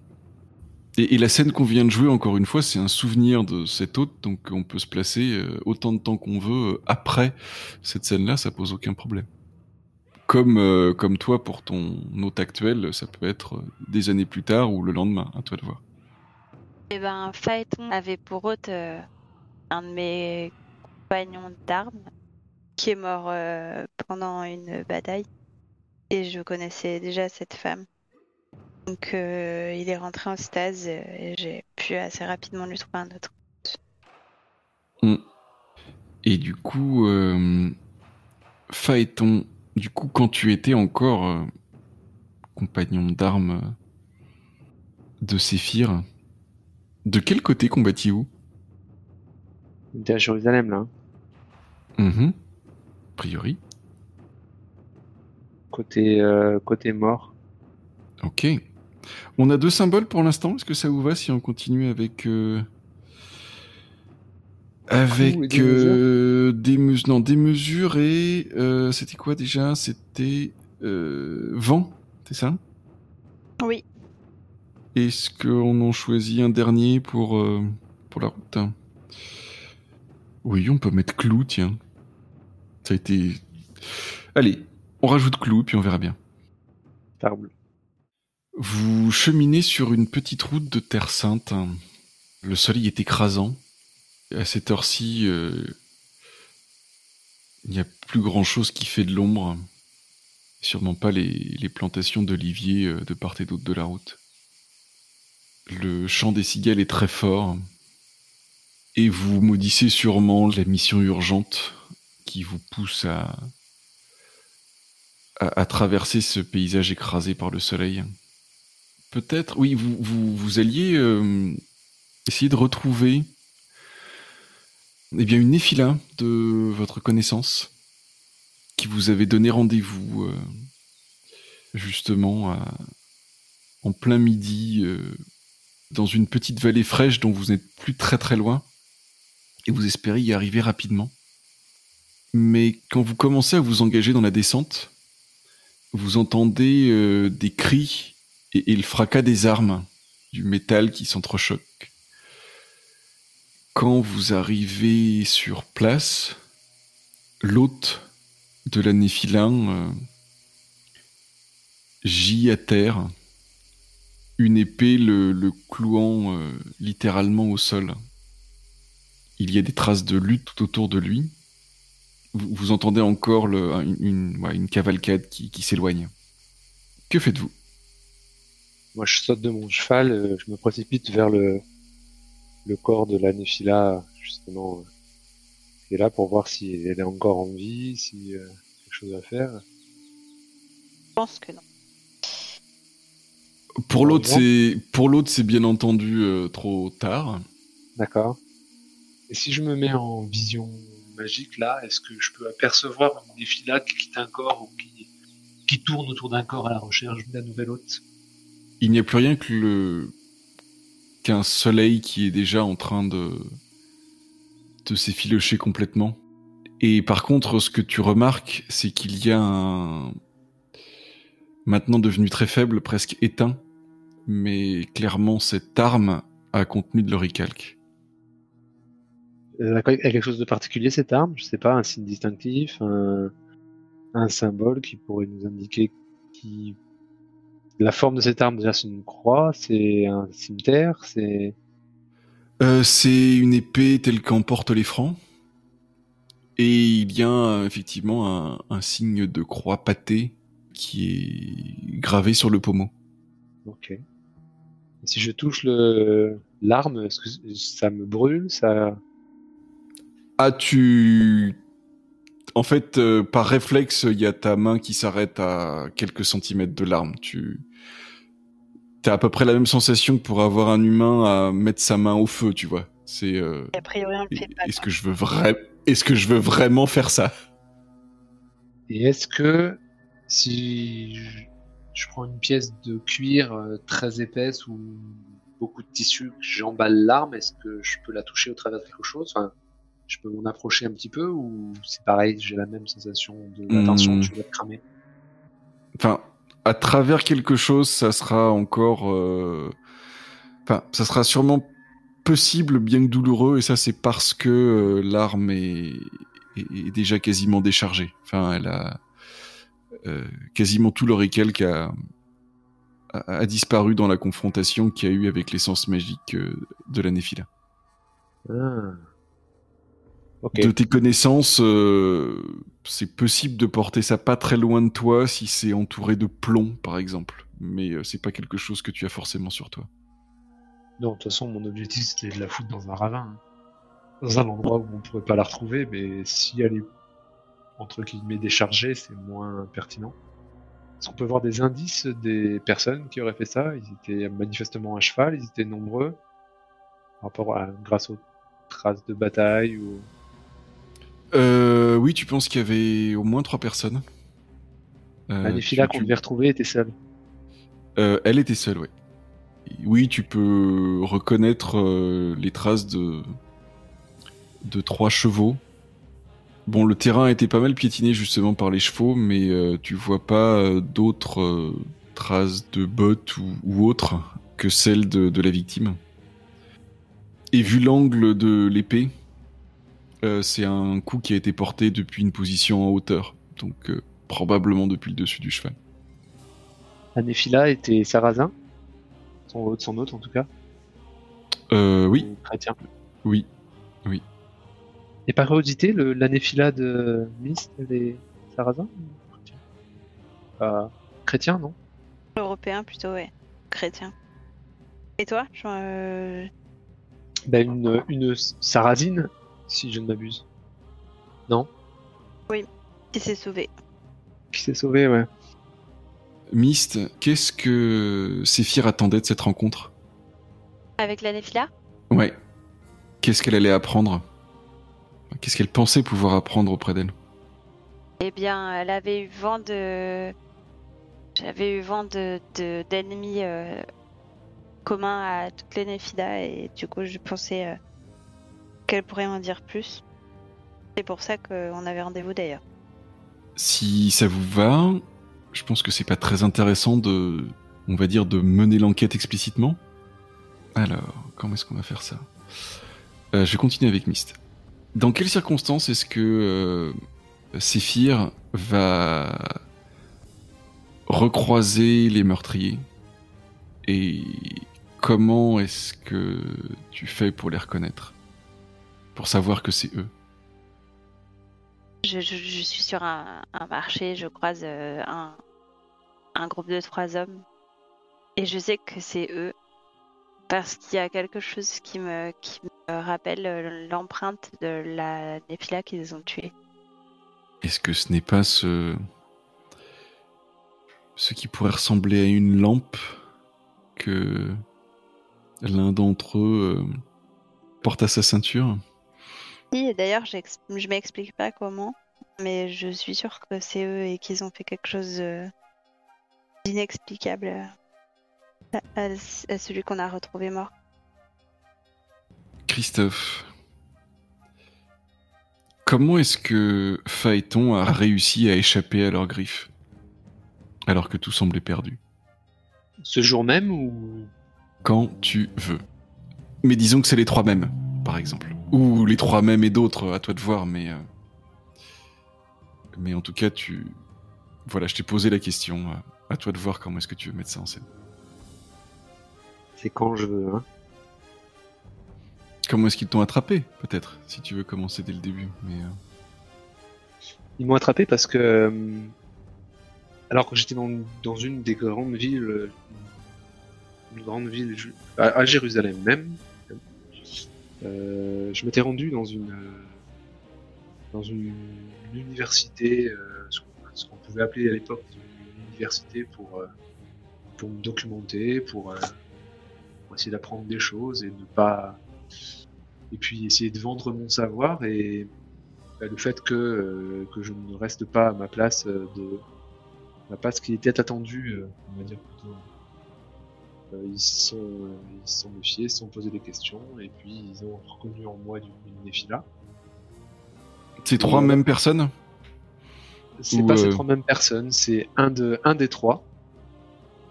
Speaker 1: Et, la scène qu'on vient de jouer, encore une fois, c'est un souvenir de cet hôte, donc on peut se placer euh, autant de temps qu'on veut euh, après cette scène-là, ça pose aucun problème. Comme, euh, comme toi, pour ton hôte actuel, ça peut être des années plus tard ou le lendemain, à toi de voir.
Speaker 3: Eh ben, Phaéton avait pour hôte un de mes compagnons d'armes qui est mort pendant une bataille. Et je connaissais déjà cette femme. Donc euh, il est rentré en stase euh, et j'ai pu assez rapidement lui trouver un autre.
Speaker 1: Et du coup, euh, Phaéton, du coup, quand tu étais encore euh, compagnon d'armes de Séphir, de quel côté combattiez-vous?
Speaker 2: Était à Jérusalem, là.
Speaker 1: Mhm. A priori.
Speaker 2: Côté, euh, côté mort.
Speaker 1: Ok. On a deux symboles pour l'instant. Est-ce que ça vous va si on continue avec euh, avec
Speaker 2: et des
Speaker 1: euh, des non des mesures et euh, c'était quoi déjà? C'était euh, vent, c'est ça?
Speaker 3: Oui,
Speaker 1: Est-ce qu'on en choisit un dernier pour euh, pour la route? Oui, on peut mettre clou, tiens. Ça a été. Allez, on rajoute clou puis on verra bien.
Speaker 2: Table.
Speaker 1: Vous cheminez sur une petite route de terre sainte. Le soleil est écrasant. À cette heure-ci, euh, il n'y a plus grand-chose qui fait de l'ombre. Sûrement pas les, plantations d'oliviers euh, de part et d'autre de la route. Le chant des cigales est très fort. Et vous maudissez sûrement la mission urgente qui vous pousse à, traverser ce paysage écrasé par le soleil. Peut-être, oui, vous, vous, alliez euh, essayer de retrouver eh bien, une néphila de votre connaissance qui vous avait donné rendez-vous euh, justement en plein midi euh, dans une petite vallée fraîche dont vous n'êtes plus très très loin et vous espérez y arriver rapidement. Mais quand vous commencez à vous engager dans la descente, vous entendez des cris et, le fracas des armes, du métal qui s'entrechoque. Quand vous arrivez sur place, l'hôte de la Néphilin euh, gît à terre, une épée le, clouant euh, littéralement au sol. Il y a des traces de lutte tout autour de lui. Vous, entendez encore une, cavalcade qui, s'éloigne. Que faites-vous?
Speaker 2: Moi, je saute de mon cheval, euh, je me précipite vers le, corps de la Néphila, justement, qui est là pour voir si elle est encore en vie, si euh, quelque chose à faire.
Speaker 3: Je pense que non.
Speaker 1: Pour l'autre, c'est pour l'autre, c'est bien entendu euh, trop tard.
Speaker 2: D'accord. Et si je me mets en vision magique là, est-ce que je peux apercevoir une défilade qui quitte un corps ou qui, qui tourne autour d'un corps à la recherche d'un nouvel hôte?
Speaker 1: Il n'y a plus rien que qu'un soleil qui est déjà en train de s'effilocher complètement. Et par contre, ce que tu remarques, c'est qu'il y a un maintenant devenu très faible, presque éteint, mais clairement cette arme a contenu de l'oricalque.
Speaker 2: Elle a quelque chose de particulier cette arme? Je sais pas, un signe distinctif, un, symbole qui pourrait nous indiquer qui la forme de cette arme déjà c'est une croix, c'est un cimetière, c'est
Speaker 1: euh, c'est une épée telle qu'en portent les francs. Et il y a effectivement un, un, signe de croix pâtée qui est gravé sur le pommeau.
Speaker 2: Ok. si je touche le l'arme, est-ce que ça me brûle Ça
Speaker 1: ah, tu. En fait, euh, par réflexe, il y a ta main qui s'arrête à quelques centimètres de l'arme. Tu. T'as à peu près la même sensation que pour avoir un humain à mettre sa main au feu, tu vois. C'est. Euh...
Speaker 3: A priori, on le fait pas.
Speaker 1: Est-ce que je veux vrai... Est-ce que je veux vraiment faire ça?
Speaker 2: Et est-ce que si je... prends une pièce de cuir euh, très épaisse ou beaucoup de tissu, j'emballe l'arme, est-ce que je peux la toucher au travers de quelque chose? Je peux m'en approcher un petit peu ou c'est pareil, j'ai la même sensation de la tension, hmm. tu vas te cramer?
Speaker 1: Enfin, à travers quelque chose, ça sera encore. Euh, enfin, ça sera sûrement possible, bien que douloureux, et ça, c'est parce que euh, l'arme est... est, déjà quasiment déchargée. Enfin, elle a. Euh, quasiment tout l'orical qui a, a, disparu dans la confrontation qu'il y a eu avec l'essence magique de la Néphila. Ah. De tes connaissances, euh, c'est possible de porter ça pas très loin de toi si c'est entouré de plomb, par exemple. Mais euh, c'est pas quelque chose que tu as forcément sur toi.
Speaker 2: Non, de toute façon, mon objectif c'était de la foutre dans un ravin. Hein. Dans un endroit où on pourrait pas la retrouver, mais si elle est entre guillemets déchargée, c'est moins pertinent. Est-ce qu'on peut voir des indices des personnes qui auraient fait ça Ils étaient manifestement à cheval, ils étaient nombreux, par rapport à, grâce aux traces de bataille ou
Speaker 1: euh, oui, tu penses qu'il y avait au moins trois personnes.
Speaker 2: Euh, La Néphila qu'on devait retrouver était seule.
Speaker 1: Euh, elle était seule, oui. Oui, tu peux reconnaître euh, les traces de de trois chevaux. Bon, le terrain a été pas mal piétiné justement par les chevaux, mais tu vois pas d'autres traces de bottes ou, autres que celles de la victime. Et vu l'angle de l'épée, euh, c'est un coup qui a été porté depuis une position en hauteur, donc euh, probablement depuis le dessus du cheval.
Speaker 2: Anéphila était sarrasin Son hôte, son hôte en tout cas
Speaker 1: euh, Oui.
Speaker 2: chrétien
Speaker 1: Oui, oui.
Speaker 2: Et par curiosité, l'anéphila de Mist, elle est sarrasin euh, Chrétien, non?
Speaker 3: Européen plutôt, ouais. Chrétien. Et toi?
Speaker 2: Ben, une, une sarrasine si je ne m'abuse. Non?
Speaker 3: Oui, il s'est sauvé.
Speaker 2: Qui s'est sauvé, ouais.
Speaker 1: Mist, qu'est-ce que Séphir attendait de cette rencontre?
Speaker 3: Avec la Néphila
Speaker 1: Ouais. Qu'est-ce qu'elle allait apprendre? Qu'est-ce qu'elle pensait pouvoir apprendre auprès d'elle?
Speaker 3: Eh bien, elle avait eu vent de. J'avais eu vent de de- d'ennemis euh, communs à toutes les Néphidas et du coup, je pensais euh, qu'elle pourrait m'en dire plus. C'est pour ça qu'on avait rendez-vous d'ailleurs.
Speaker 1: Si ça vous va, je pense que c'est pas très intéressant de, on va dire, de mener l'enquête explicitement. Alors, comment est-ce qu'on va faire ça? Euh, Je vais continuer avec Mist. Dans quelles circonstances est-ce que euh, Séphir va recroiser les meurtriers? Et comment est-ce que tu fais pour les reconnaître? Pour savoir que c'est eux
Speaker 3: Je, je- je suis sur un, un marché, je croise euh, un, un groupe de trois hommes et je sais que c'est eux parce qu'il y a quelque chose qui me, qui me rappelle euh, l'empreinte de la Néphila qu'ils ont tuée.
Speaker 1: Est-ce que ce n'est pas ce. ce qui pourrait ressembler à une lampe que l'un d'entre eux euh, porte à sa ceinture?
Speaker 3: Si, et d'ailleurs, je m'explique pas comment, mais je suis sûre que c'est eux et qu'ils ont fait quelque chose euh, d'inexplicable euh, à, à- à celui qu'on a retrouvé mort.
Speaker 1: Christophe, comment est-ce que Phaéton a réussi à échapper à leurs griffes alors que tout semblait perdu?
Speaker 2: Ce jour même ou?
Speaker 1: Quand tu veux. Mais disons que c'est les trois mêmes, par exemple. Ou les trois mêmes et d'autres, à toi de voir, mais. euh, Mais en tout cas, tu. Voilà, je t'ai posé la question. euh, À toi de voir comment est-ce que tu veux mettre ça en scène.
Speaker 2: c'est quand je veux, hein.
Speaker 1: Comment est-ce qu'ils t'ont attrapé, peut-être, si tu veux commencer dès le début. Mais euh,
Speaker 2: Ils m'ont attrapé parce que, euh, alors que j'étais dans, dans une des grandes villes, euh, une grande ville à, à Jérusalem même, je m'étais rendu dans une euh, dans une, une université, euh, ce qu'on pouvait appeler à l'époque une université pour euh, pour me documenter, pour, euh, pour essayer d'apprendre des choses et ne pas et puis essayer de vendre mon savoir et bah, le fait que, euh, que je ne reste pas à ma place euh, de ma place qui était attendue, euh, on va dire plutôt. Euh, ils se sont, euh, ils se sont méfiés, ils se sont posé des questions et puis ils ont reconnu en moi du- une Néphila.
Speaker 1: Ces trois
Speaker 2: Ouais.
Speaker 1: mêmes personnes
Speaker 2: C'est pas
Speaker 1: euh,
Speaker 2: ces trois mêmes personnes, c'est un de un des trois.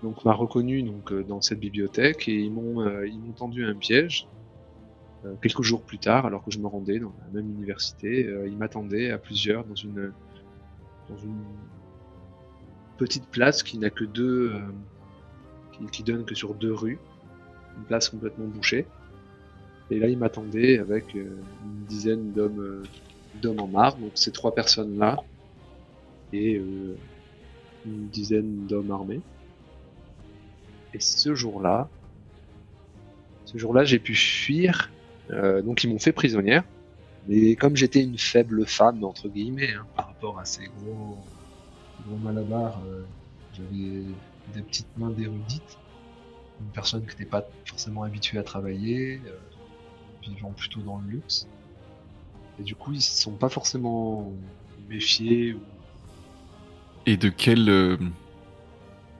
Speaker 2: Donc m'a reconnu donc euh, dans cette bibliothèque et ils m'ont euh, m'ont tendu un piège. Euh, quelques jours plus tard, alors que je me rendais dans la même université, euh, ils m'attendaient à plusieurs dans une dans une petite place qui n'a que deux euh, qui, qui donne que sur deux rues, une place complètement bouchée. Et là, ils m'attendaient avec euh, une dizaine d'hommes euh, d'hommes en marbre, donc ces trois personnes là et euh, une dizaine d'hommes armés. Et ce jour-là, ce jour-là, j'ai pu fuir. donc ils m'ont fait prisonnière. Mais comme j'étais une faible femme entre guillemets hein, par rapport à ces gros gros malabars, j'avais des petites mains d'érudite. Une personne qui n'était pas forcément habituée à travailler, euh, vivant plutôt dans le luxe. Et du coup, ils se sont pas forcément méfiés ou
Speaker 1: Et de quelle, euh,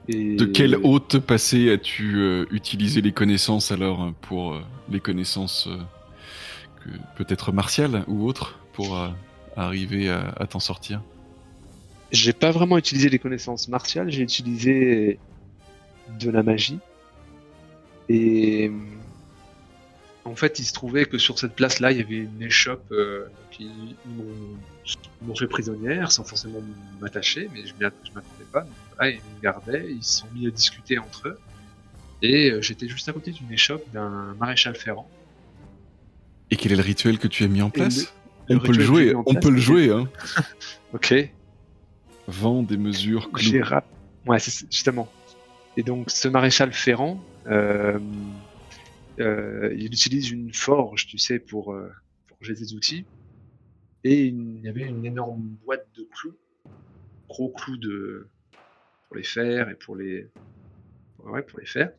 Speaker 2: Et...
Speaker 1: de quelle haute passé as-tu euh, utilisé les connaissances alors euh, pour euh, les connaissances euh, que peut-être martiales ou autres pour euh, arriver à, à t'en sortir?
Speaker 2: J'ai pas vraiment utilisé les connaissances martiales, j'ai utilisé de la magie. Et en fait, il se trouvait que sur cette place-là, il y avait une échoppe euh, qui m'ont fait prisonnière sans forcément m'attacher, mais je je m'attendais pas. Donc, voilà, ils me gardaient, ils se sont mis à discuter entre eux. Et euh, j'étais juste à côté d'une échoppe d'un maréchal ferrant.
Speaker 1: Et quel est le rituel que tu as mis en place
Speaker 2: le
Speaker 1: On peut le jouer, on
Speaker 2: place,
Speaker 1: peut le jouer, hein.
Speaker 2: Ok.
Speaker 1: Vent des mesures clous.
Speaker 2: Ouais, c'est- justement. Et donc, ce maréchal Ferrand, euh, euh, il utilise une forge, tu sais, pour euh, forger des outils. Et il y avait une énorme boîte de clous gros clous de pour les faire et pour les ouais, pour les faire.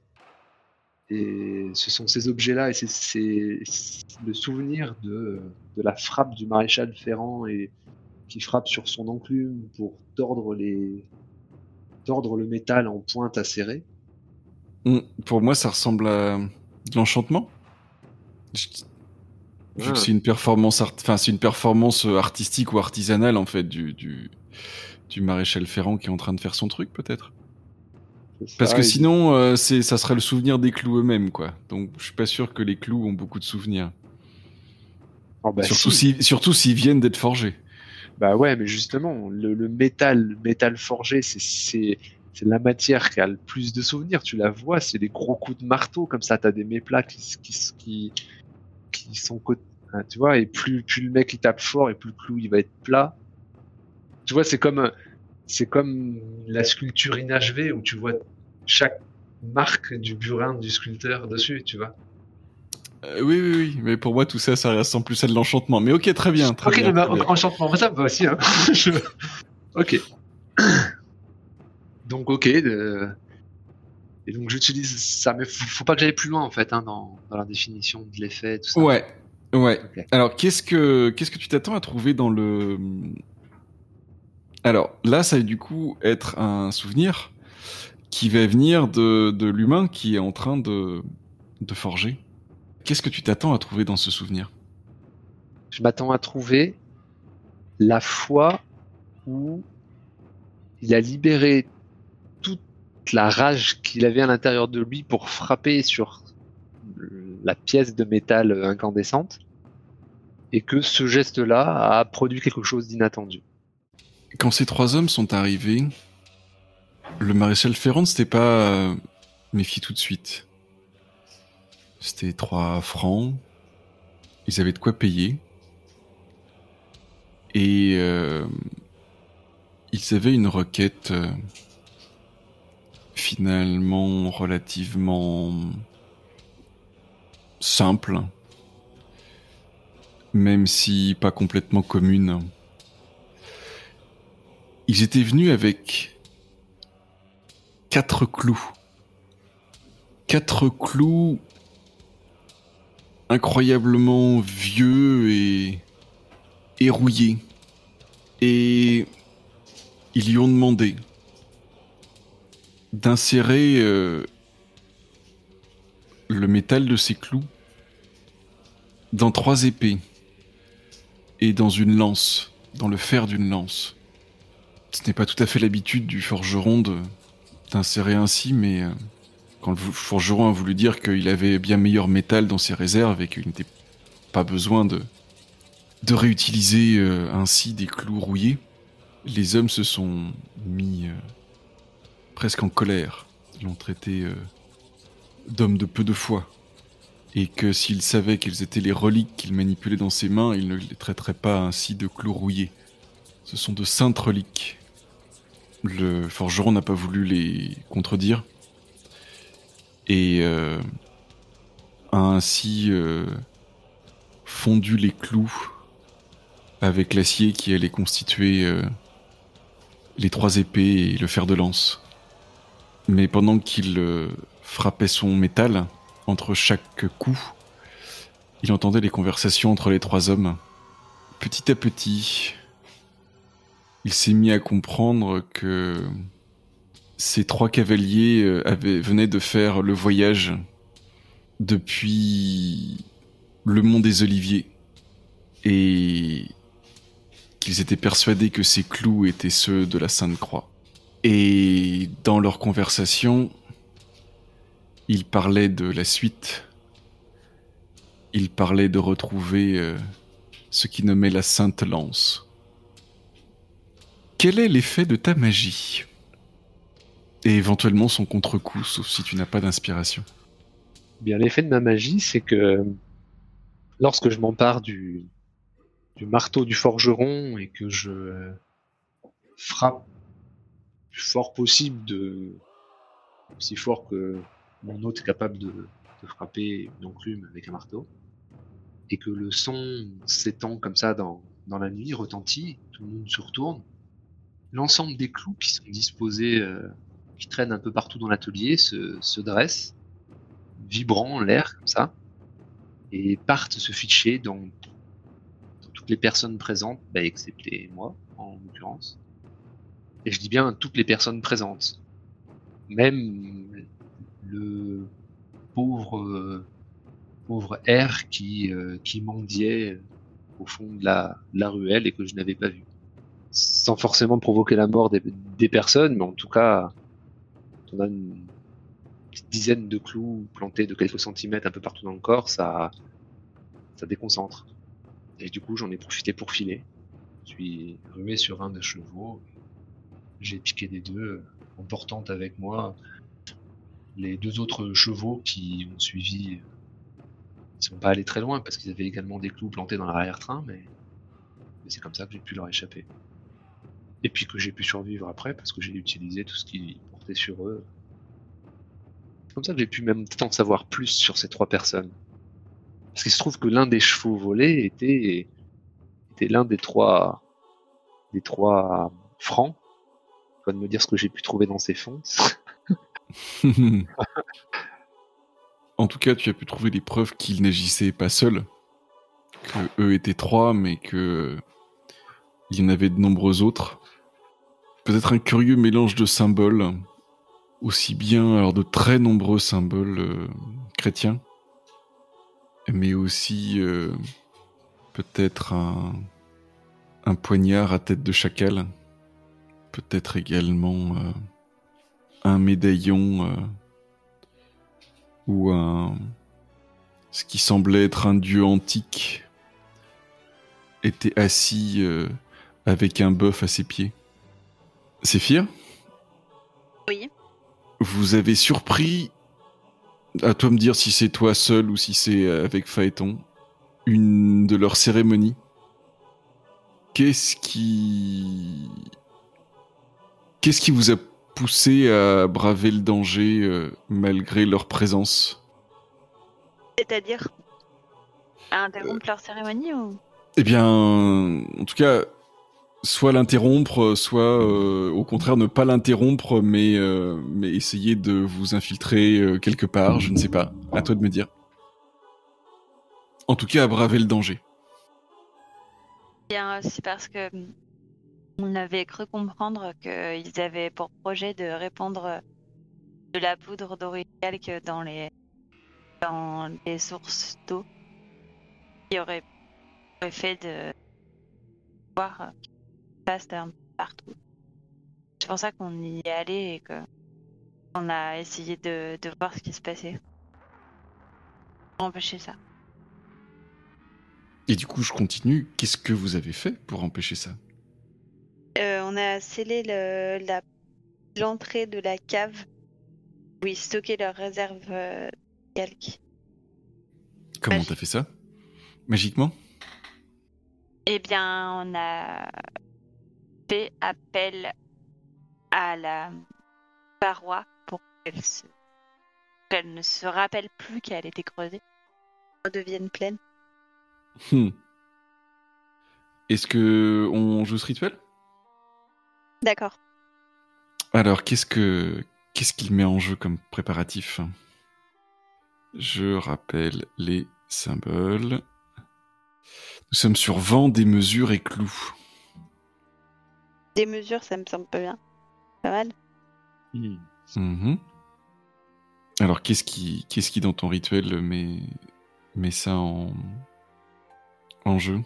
Speaker 2: Et ce sont ces objets-là et c'est le souvenir de, de la frappe du maréchal Ferrand et qui frappe sur son enclume pour tordre les tordre le métal en pointe acérée.
Speaker 1: Hmm, pour moi, ça ressemble à de l'enchantement.
Speaker 2: Ah.
Speaker 1: c'est une performance, enfin c'est une performance euh, artistique ou artisanale en fait du, du, du maréchal Ferrand qui est en train de faire son truc peut-être. Parce que sinon, euh, c'est, ça serait le souvenir des clous eux-mêmes, quoi. Donc, je suis pas sûr que les clous ont beaucoup de souvenirs.
Speaker 2: Oh, bah,
Speaker 1: surtout, si. surtout s'ils viennent d'être forgés.
Speaker 2: Bah ouais, mais justement, le, le métal, le métal forgé, c'est, c'est, la matière qui a le plus de souvenirs. Tu la vois, c'est des gros coups de marteau comme ça. T'as des méplats qui, qui, qui, qui sont, hein, tu vois, et plus, plus le mec il tape fort et plus le clou il va être plat. Tu vois, c'est comme, c'est comme la sculpture inachevée où tu vois chaque marque du burin du sculpteur dessus, tu vois.
Speaker 1: Euh, oui, oui, oui, mais pour moi tout ça, ça ressemble plus à de l'enchantement. Mais ok, très bien. Très
Speaker 2: ok,
Speaker 1: bien,
Speaker 2: mais
Speaker 1: très bien.
Speaker 2: enchantement, ça me va aussi. Hein. Je- Ok. Donc ok. de- Et donc j'utilise ça, mais faut, faut pas que j'aille plus loin en fait hein, dans, dans la définition de l'effet, tout ça.
Speaker 1: Ouais, ouais. Alors, qu'est-ce que qu'est-ce que tu t'attends à trouver dans le Alors là, ça va du coup être un souvenir qui va venir de, de l'humain qui est en train de de forger. Qu'est-ce que tu t'attends à trouver dans ce souvenir?
Speaker 2: Je m'attends à trouver la fois où il a libéré toute la rage qu'il avait à l'intérieur de lui pour frapper sur la pièce de métal incandescente et que ce geste-là a produit quelque chose d'inattendu.
Speaker 1: Quand ces trois hommes sont arrivés, le maréchal Ferrand ne s'était pas euh, méfié tout de suite. C'était trois francs. Ils avaient de quoi payer. Et euh, ils avaient une requête euh, finalement relativement simple, même si pas complètement commune. Ils étaient venus avec quatre clous. Quatre clous incroyablement vieux et, rouillés. Et ils lui ont demandé d'insérer euh, le métal de ces clous dans trois épées et dans une lance, dans le fer d'une lance. Ce n'est pas tout à fait l'habitude du forgeron d'insérer ainsi, mais euh, quand le forgeron a voulu dire qu'il avait bien meilleur métal dans ses réserves et qu'il n'était pas besoin de de réutiliser euh, ainsi des clous rouillés, les hommes se sont mis euh, presque en colère. Ils l'ont traité euh, d'homme de peu de foi. Et que s'ils savaient quelles étaient les reliques qu'il manipulait dans ses mains, ils ne les traiteraient pas ainsi de clous rouillés. Ce sont de saintes reliques. Le forgeron n'a pas voulu les contredire. Et euh, a ainsi euh, fondu les clous avec l'acier qui allait constituer euh, les trois épées et le fer de lance. Mais pendant qu'il frappait son métal, entre chaque coup, il entendait les conversations entre les trois hommes. Petit à petit, il s'est mis à comprendre que ces trois cavaliers euh, venaient de faire le voyage depuis le mont des Oliviers et qu'ils étaient persuadés que ces clous étaient ceux de la Sainte Croix. Et dans leur conversation, ils parlaient de la suite. Ils parlaient de retrouver euh, ce qu'ils nommaient la Sainte Lance. Quel est l'effet de ta magie? Et éventuellement son contre-coup, sauf si tu n'as pas d'inspiration.
Speaker 2: Bien, l'effet de ma magie, c'est que lorsque je m'empare du, du marteau du forgeron et que je euh, frappe le plus fort possible, aussi fort que mon hôte est capable de, de frapper une enclume avec un marteau, et que le son s'étend comme ça dans, dans la nuit, retentit, tout le monde se retourne, l'ensemble des clous qui sont disposés, euh, qui traînent un peu partout dans l'atelier, se, se dressent, vibrant l'air comme ça, et partent se ficher dans, toutes les personnes présentes, bah, excepté moi en l'occurrence. Et je dis bien toutes les personnes présentes. Même le pauvre, pauvre R qui, euh, qui mendiait au fond de la, de la ruelle et que je n'avais pas vu. Sans forcément provoquer la mort des, des personnes, mais en tout cas, on a une petite dizaine de clous plantés de quelques centimètres un peu partout dans le corps, ça, ça déconcentre. Et du coup, j'en ai profité pour filer. Je suis rumé sur un des chevaux. J'ai piqué des deux, en portant avec moi les deux autres chevaux qui ont suivi. Ils sont pas allés très loin parce qu'ils avaient également des clous plantés dans l'arrière-train, mais, mais c'est comme ça que j'ai pu leur échapper. Et puis que j'ai pu survivre après parce que j'ai utilisé tout ce qu'ils sur eux. C'est comme ça que j'ai pu même en savoir plus sur ces trois personnes. Parce qu'il se trouve que l'un des chevaux volés était, était l'un des trois, des trois francs. Pas de me dire ce que j'ai pu trouver dans ces fonds.
Speaker 1: en tout cas, tu as pu trouver des preuves qu'ils n'agissaient pas seuls, que eux étaient trois, mais que il y en avait de nombreux autres. Peut-être un curieux mélange de symboles, aussi bien alors de très nombreux symboles euh, chrétiens, mais aussi euh, peut-être un, poignard à tête de chacal, peut-être également euh, un médaillon ou un ce qui semblait être un dieu antique était assis avec un bœuf à ses pieds. Séphir?
Speaker 3: Oui.
Speaker 1: Vous avez surpris, à toi me dire si c'est toi seul ou si c'est avec Phaéton, une de leurs cérémonies. Qu'est-ce qui... Qu'est-ce qui vous a poussé à braver le danger euh, malgré leur présence?
Speaker 3: C'est-à-dire? À interrompre leur cérémonie ou?
Speaker 1: Eh bien, en tout cas, soit l'interrompre, soit euh, au contraire ne pas l'interrompre, mais, euh, mais essayer de vous infiltrer euh, quelque part, je ne sais pas. À toi de me dire. En tout cas, à braver le danger.
Speaker 3: Bien, c'est parce que on avait cru comprendre qu'ils avaient pour projet de répandre de la poudre d'oricalque dans les dans les sources d'eau qui aurait fait de voir passe un peu partout. C'est pour ça qu'on y est allé et que on a essayé de, de voir ce qui se passait. Pour empêcher ça.
Speaker 1: Et du coup, je continue. Qu'est-ce que vous avez fait pour empêcher ça?
Speaker 3: Euh, on a scellé le- l'entrée de la cave où ils stockaient leurs réserves euh, calques.
Speaker 1: Comment t'as fait ça? Magiquement?
Speaker 3: Eh bien, on a fait appel à la paroi pour qu'elle se... ne se rappelle plus qu'elle était creusée, redevienne pleine.
Speaker 1: Hmm. Est-ce que on joue ce rituel?
Speaker 3: D'accord.
Speaker 1: Alors, qu'est-ce que qu'est-ce qu'il met en jeu comme préparatif? Je rappelle les symboles. Nous sommes sur vent, des mesures et clous.
Speaker 3: Des mesures, ça me semble pas bien. Pas mal.
Speaker 1: Mhm. Alors, qu'est-ce qui, qu'est-ce qui dans ton rituel met, met ça en, en jeu?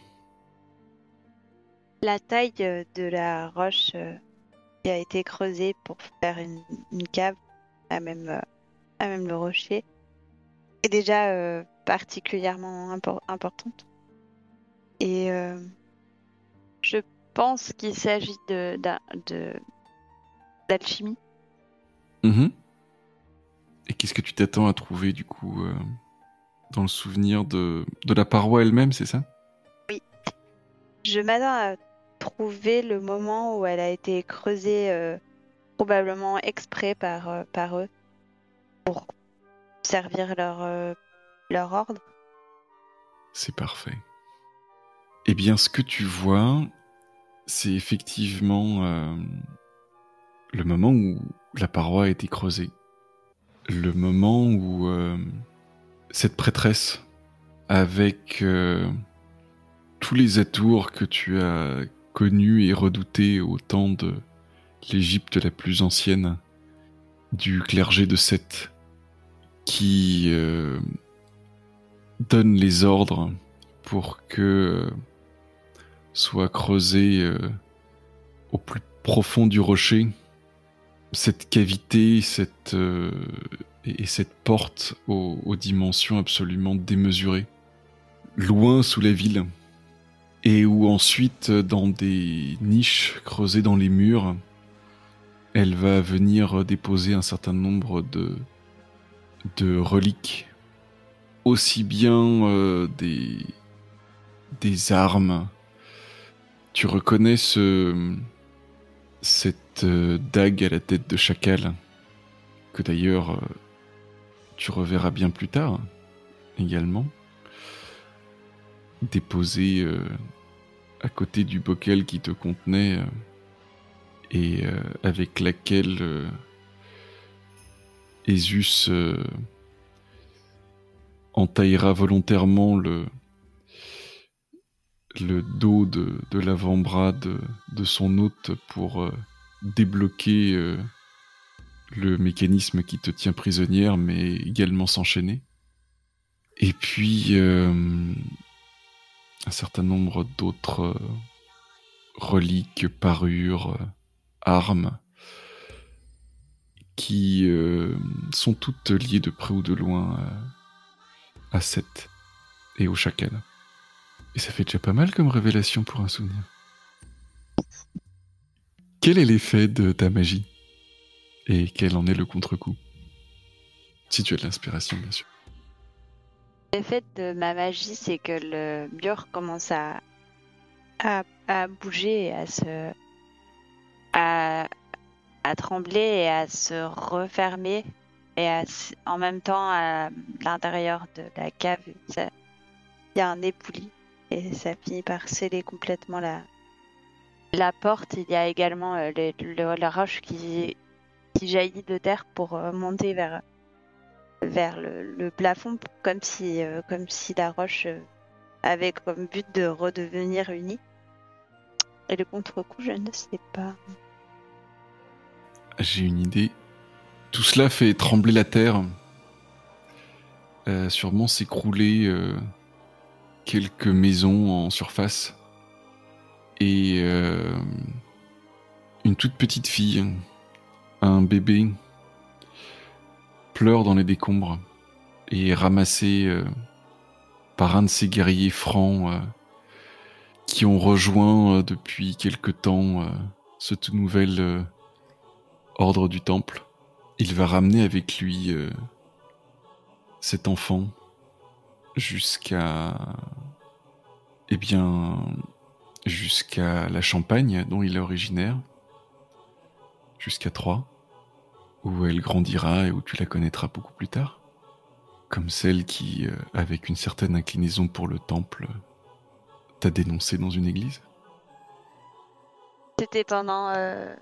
Speaker 3: La taille euh, de la roche euh, qui a été creusée pour faire une, une cave, à même, euh, à même le rocher, est déjà euh, particulièrement impor- importante. Et je pense qu'il s'agit de, d'alchimie.
Speaker 1: Mhm. Et qu'est-ce que tu t'attends à trouver du coup euh, dans le souvenir de, de la paroi elle-même, c'est ça?
Speaker 3: Je m'attends à trouver le moment où elle a été creusée, euh, probablement exprès par, euh, par eux, pour servir leur, leur ordre.
Speaker 1: C'est parfait. Eh bien, ce que tu vois, c'est effectivement euh, le moment où la paroi a été creusée. Le moment où euh, cette prêtresse, avec euh, tous les atours que tu as connus et redoutés au temps de l'Égypte la plus ancienne, du clergé de Seth, qui donne les ordres pour que soit creusé euh, au plus profond du rocher. Cette cavité cette, euh, et, cette porte aux, dimensions absolument démesurées, loin sous la ville, et où ensuite, dans des niches creusées dans les murs, elle va venir déposer un certain nombre de, de reliques, aussi bien euh, des, des armes tu reconnais ce, cette euh, dague à la tête de chacal, que d'ailleurs euh, tu reverras bien plus tard également, déposée euh, à côté du bocal qui te contenait et avec laquelle Esus entaillera volontairement le, le dos de, l'avant-bras de, son hôte pour euh, débloquer euh, le mécanisme qui te tient prisonnière, mais également s'enchaîner. Et puis euh, un certain nombre d'autres reliques, parures, armes, qui sont toutes liées de près ou de loin à Seth et au chacal. Et ça fait déjà pas mal comme révélation pour un souvenir. Quel est l'effet de ta magie? Et quel en est le contre-coup? Si tu as de l'inspiration, bien sûr.
Speaker 3: L'effet de ma magie, c'est que le mur commence à, à, bouger à se. À, trembler et à se refermer. Et en même temps, à l'intérieur de la cave, il y a un et ça finit par sceller complètement la, la porte. Il y a également euh, la roche qui, qui jaillit de terre pour euh, monter vers, vers le, plafond, comme si, euh, comme si la roche avait comme but de redevenir unie. Et le contre-coup, je ne sais pas.
Speaker 1: J'ai une idée. Tout cela fait trembler la terre. sûrement s'écrouler quelques maisons en surface et euh, une toute petite fille, un bébé, pleure dans les décombres et est ramassé euh, par un de ces guerriers francs euh, qui ont rejoint depuis quelque temps ce tout nouvel ordre du temple. Il va ramener avec lui cet enfant jusqu'à eh bien jusqu'à la Champagne dont il est originaire, jusqu'à Troyes, où elle grandira et où tu la connaîtras beaucoup plus tard, comme celle qui, euh, avec une certaine inclinaison pour le temple, t'a dénoncé dans une église.
Speaker 3: C'était pendant euh,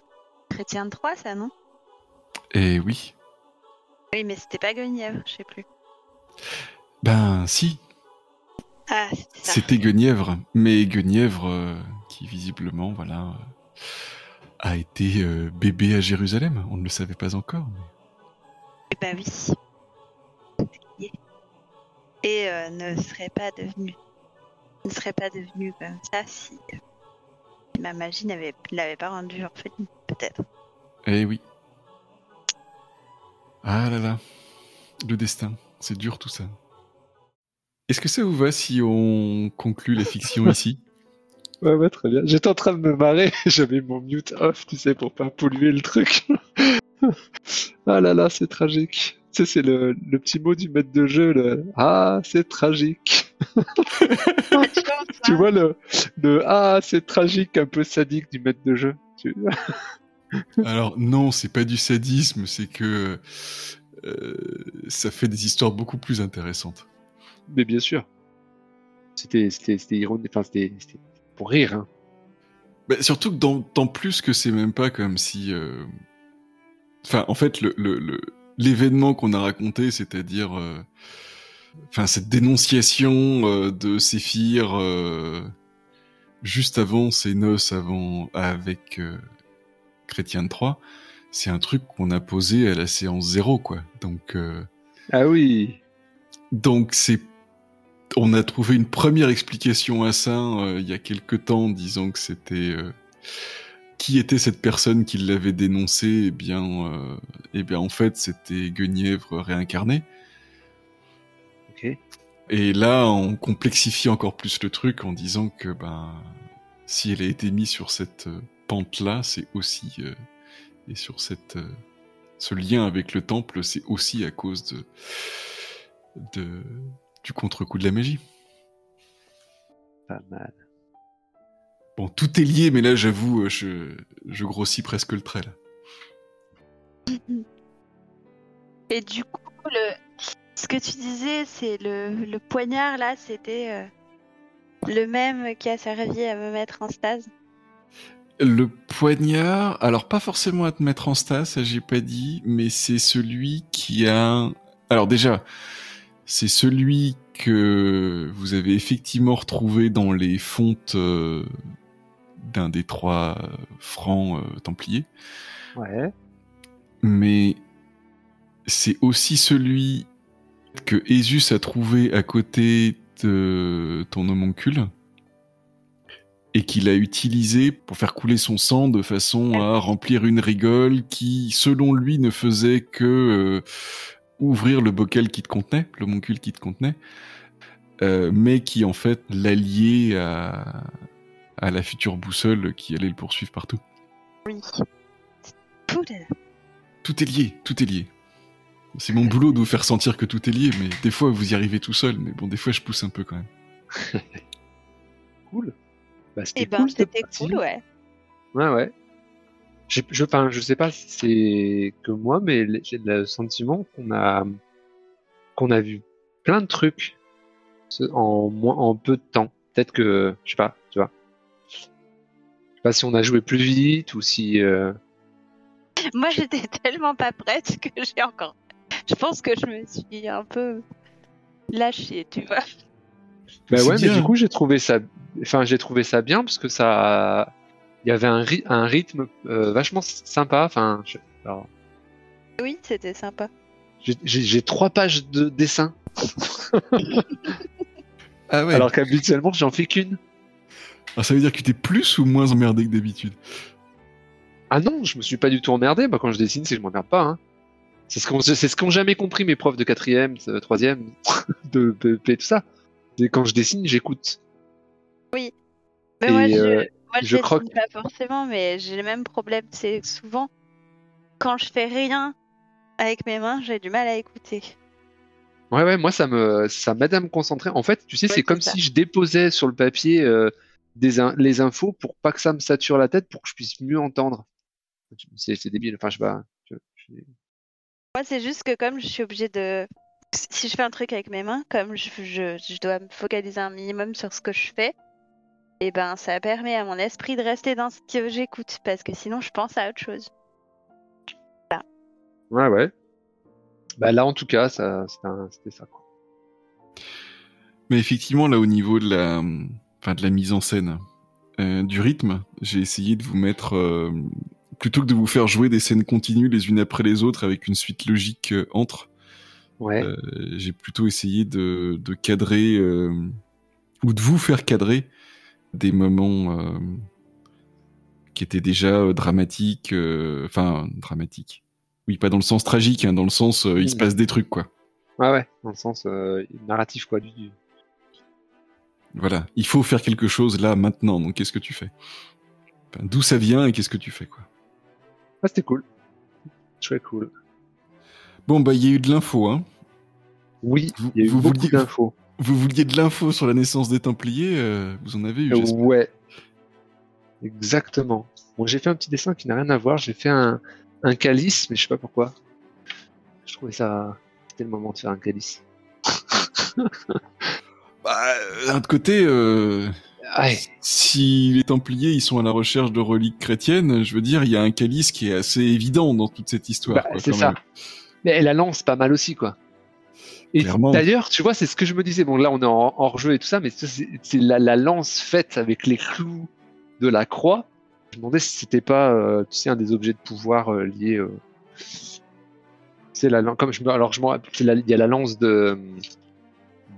Speaker 3: Chrétien de Troyes, ça, non?
Speaker 1: Eh oui.
Speaker 3: Oui, mais c'était pas Guenièvre, je sais plus.
Speaker 1: Ben si.
Speaker 3: Ah,
Speaker 1: c'était Guenièvre, mais Guenièvre euh, qui visiblement voilà euh, a été euh, bébé à Jérusalem. On ne le savait pas encore.
Speaker 3: Eh ben oui. Et ne serait pas devenu ne serait pas devenu comme ça si ma magie n'avait l'avait pas rendu orpheline, peut-être.
Speaker 1: Eh oui. Ah là là, le destin, c'est dur tout ça. Est-ce que ça vous va si on conclut la fiction ici?
Speaker 2: Ouais, ouais, très bien. J'étais en train de me marrer, j'avais mon mute off, tu sais, pour pas polluer le truc. ah là là, c'est tragique. Tu sais, c'est le, petit mot du maître de jeu, le Ah, c'est tragique. tu vois le, le Ah, c'est tragique, un peu sadique du maître de jeu.
Speaker 1: Alors, non, c'est pas du sadisme, c'est que euh, ça fait des histoires beaucoup plus intéressantes.
Speaker 2: Mais bien sûr. C'était, ironique. Enfin, c'était, pour rire. Hein.
Speaker 1: Bah, surtout que dans, tant plus que c'est même pas comme si. euh, Enfin, en fait, le, le, le- l'événement qu'on a raconté, c'est-à-dire. euh, Enfin, cette dénonciation euh, de Séphir juste avant ses noces avant, avec Chrétien de Troyes, c'est un truc qu'on a posé à la séance zéro, quoi. Donc.
Speaker 2: Ah oui.
Speaker 1: donc c'est on a trouvé une première explication à ça euh, il y a quelque temps disant que c'était euh, qui était cette personne qui l'avait dénoncé Eh bien, euh, eh bien en fait c'était Guenièvre réincarné.
Speaker 2: Ok.
Speaker 1: Et là on complexifie encore plus le truc en disant que ben si elle a été mise sur cette pente là, c'est aussi euh, et sur cette euh, ce lien avec le temple, c'est aussi à cause de de du contre-coup de la magie.
Speaker 2: Pas mal.
Speaker 1: Bon, tout est lié, mais là, j'avoue, euh, je, je grossis presque le trait. Là.
Speaker 3: Et du coup, le... ce que tu disais, c'est le, le poignard là, c'était euh, le même qui a servi à me mettre en stase.
Speaker 1: Le poignard, alors pas forcément à te mettre en stase, ça j'ai pas dit, mais c'est celui qui a. Alors déjà, c'est celui que vous avez effectivement retrouvé dans les fontes euh, d'un des trois euh, francs euh, templiers.
Speaker 2: Ouais.
Speaker 1: mais c'est aussi celui que Ésus a trouvé à côté de ton homoncule et qu'il a utilisé pour faire couler son sang de façon à remplir une rigole qui, selon lui, ne faisait que euh, ouvrir le bocal qui te contenait, l'homoncule qui te contenait, euh, mais qui en fait l'alliait à, à la future boussole qui allait le poursuivre partout.
Speaker 3: Oui. Tout est-
Speaker 1: Tout est lié, tout est lié. C'est mon boulot de vous faire sentir que tout est lié, mais des fois vous y arrivez tout seul, mais bon, des fois je pousse un peu quand même.
Speaker 2: Cool. Bah, c'était
Speaker 3: Eh ben,
Speaker 2: cool, cette
Speaker 3: c'était
Speaker 2: partie.
Speaker 3: cool, ouais.
Speaker 2: Ouais, ouais. Je, enfin, je sais pas si c'est que moi, mais j'ai le sentiment qu'on a, qu'on a vu plein de trucs en, moins, en peu de temps. Peut-être que, je sais pas, tu vois. Je sais pas si on a joué plus vite ou si. euh,
Speaker 3: Moi, j'étais tellement pas prête que j'ai encore. Je pense que je me suis un peu lâchée, tu vois.
Speaker 2: Bah ouais, mais du coup, j'ai trouvé ça, enfin, j'ai trouvé ça bien parce que ça, il y avait un, ry- un rythme euh, vachement sympa. Enfin, je- alors,
Speaker 3: Oui, c'était sympa.
Speaker 2: j'ai- trois pages de dessin,
Speaker 1: Ah ouais,
Speaker 2: alors qu'habituellement, j'en fais qu'une.
Speaker 1: Alors, ça veut dire que tu t'es plus ou moins emmerdé que d'habitude?
Speaker 2: Ah non, je me suis pas du tout emmerdé. Bah, quand je dessine, c'est que je m'emmerde pas. Hein. C'est ce qu'ont c'est ce jamais compris mes profs de quatrième, de troisième, de PP, tout ça. C'est quand je dessine, j'écoute.
Speaker 3: Mais
Speaker 2: Et,
Speaker 3: moi, je,
Speaker 2: euh,
Speaker 3: moi, je, dessine
Speaker 2: croque.
Speaker 3: pas forcément, mais j'ai le même problème. C'est que souvent, quand je fais rien avec mes mains, j'ai du mal à écouter.
Speaker 2: Ouais, ouais, moi ça me ça m'aide à me concentrer. En fait, tu sais,
Speaker 3: Ouais,
Speaker 2: c'est comme
Speaker 3: ça.
Speaker 2: si je déposais sur le papier euh, des in- les infos pour pas que ça me sature la tête, pour que je puisse mieux entendre. C'est c'est débile. Enfin, je sais pas. je- je-
Speaker 3: Moi, c'est juste que comme je suis obligée de... Si je fais un truc avec mes mains, comme je, je, je dois me focaliser un minimum sur ce que je fais, et ben ça permet à mon esprit de rester dans ce que j'écoute, parce que sinon je pense à autre chose.
Speaker 2: Ouais, ouais. Bah là, en tout cas, ça c'était ça. Quoi.
Speaker 1: Mais effectivement, là, au niveau de la, enfin, de la mise en scène, euh, du rythme, j'ai essayé de vous mettre, euh, plutôt que de vous faire jouer des scènes continues les unes après les autres avec une suite logique euh, entre,
Speaker 2: Ouais.
Speaker 1: euh, j'ai plutôt essayé de, de cadrer, euh, ou de vous faire cadrer des moments euh, qui étaient déjà euh, dramatiques, euh, enfin, dramatiques. Oui, pas dans le sens tragique, hein, dans le sens, il se passe des trucs, quoi.
Speaker 2: Ouais, ouais. Dans le sens narratif, quoi. Du, du-
Speaker 1: Voilà, il faut faire quelque chose là, maintenant, donc qu'est-ce que tu fais? Enfin, D'où ça vient et qu'est-ce que tu fais, quoi?
Speaker 2: Ah, c'était cool. Très cool.
Speaker 1: Bon, bah, il y a eu de l'info, hein.
Speaker 2: Oui, il y a eu
Speaker 1: vous
Speaker 2: beaucoup d'infos.
Speaker 1: Vous vouliez de l'info sur la naissance des Templiers, euh, vous en avez eu, j'espère.
Speaker 2: ouais. Exactement. Bon, j'ai fait un petit dessin qui n'a rien à voir. J'ai fait un, un calice, mais je sais pas pourquoi. Je trouvais ça. C'était le moment de faire un calice.
Speaker 1: Bah, euh, d'un autre côté, euh,
Speaker 2: ouais.
Speaker 1: Si les Templiers ils sont à la recherche de reliques chrétiennes, je veux dire, il y a un calice qui est assez évident dans toute cette histoire.
Speaker 2: Bah, c'est ça. Mais la lance, pas mal aussi, quoi. Et d'ailleurs, tu vois, c'est ce que je me disais. Bon, là, on est en hors-jeu et tout ça, mais c'est la, la lance faite avec les clous de la croix. Je me demandais si c'était pas, euh, tu sais, un des objets de pouvoir euh, liés. euh, C'est la comme je alors je il y a la lance de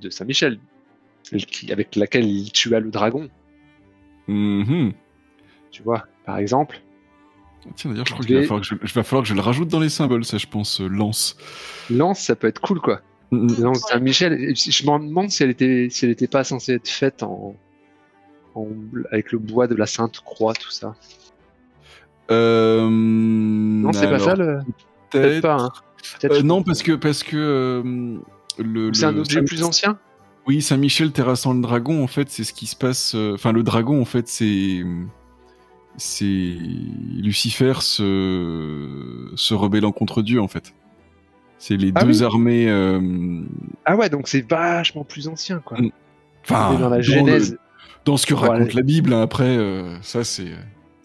Speaker 2: de Saint Michel, avec laquelle il tua le dragon.
Speaker 1: Mhm.
Speaker 2: Tu vois, par exemple.
Speaker 1: Tiens, d'ailleurs, je crois qu'il va
Speaker 2: vais-
Speaker 1: falloir que je, je- va falloir que je le rajoute dans les symboles, ça, je pense, euh, lance.
Speaker 2: Lance, ça peut être cool, quoi.
Speaker 1: Mhm.
Speaker 2: Non, Saint Michel, je me demande si elle était, si elle était pas censée être faite en, en- avec le bois de la Sainte Croix, tout ça.
Speaker 1: Euh,
Speaker 2: Non, c'est pas ça le. Peut-être pas. Hein.
Speaker 1: Euh, non, parce que parce que euh, le.
Speaker 2: C'est un objet
Speaker 1: Saint-
Speaker 2: plus ancien?
Speaker 1: Oui, Saint Michel terrassant le dragon, en fait, c'est ce qui se passe. euh, Enfin, le dragon, en fait, c'est c'est Lucifer se se rebellant contre Dieu, en fait. C'est les
Speaker 2: Ah
Speaker 1: deux
Speaker 2: oui.
Speaker 1: armées. euh,
Speaker 2: Ah ouais, donc c'est vachement plus ancien, quoi.
Speaker 1: Mm. Enfin,
Speaker 2: dans la Genèse.
Speaker 1: dans ce que raconte la Bible, hein, après, euh, ça c'est.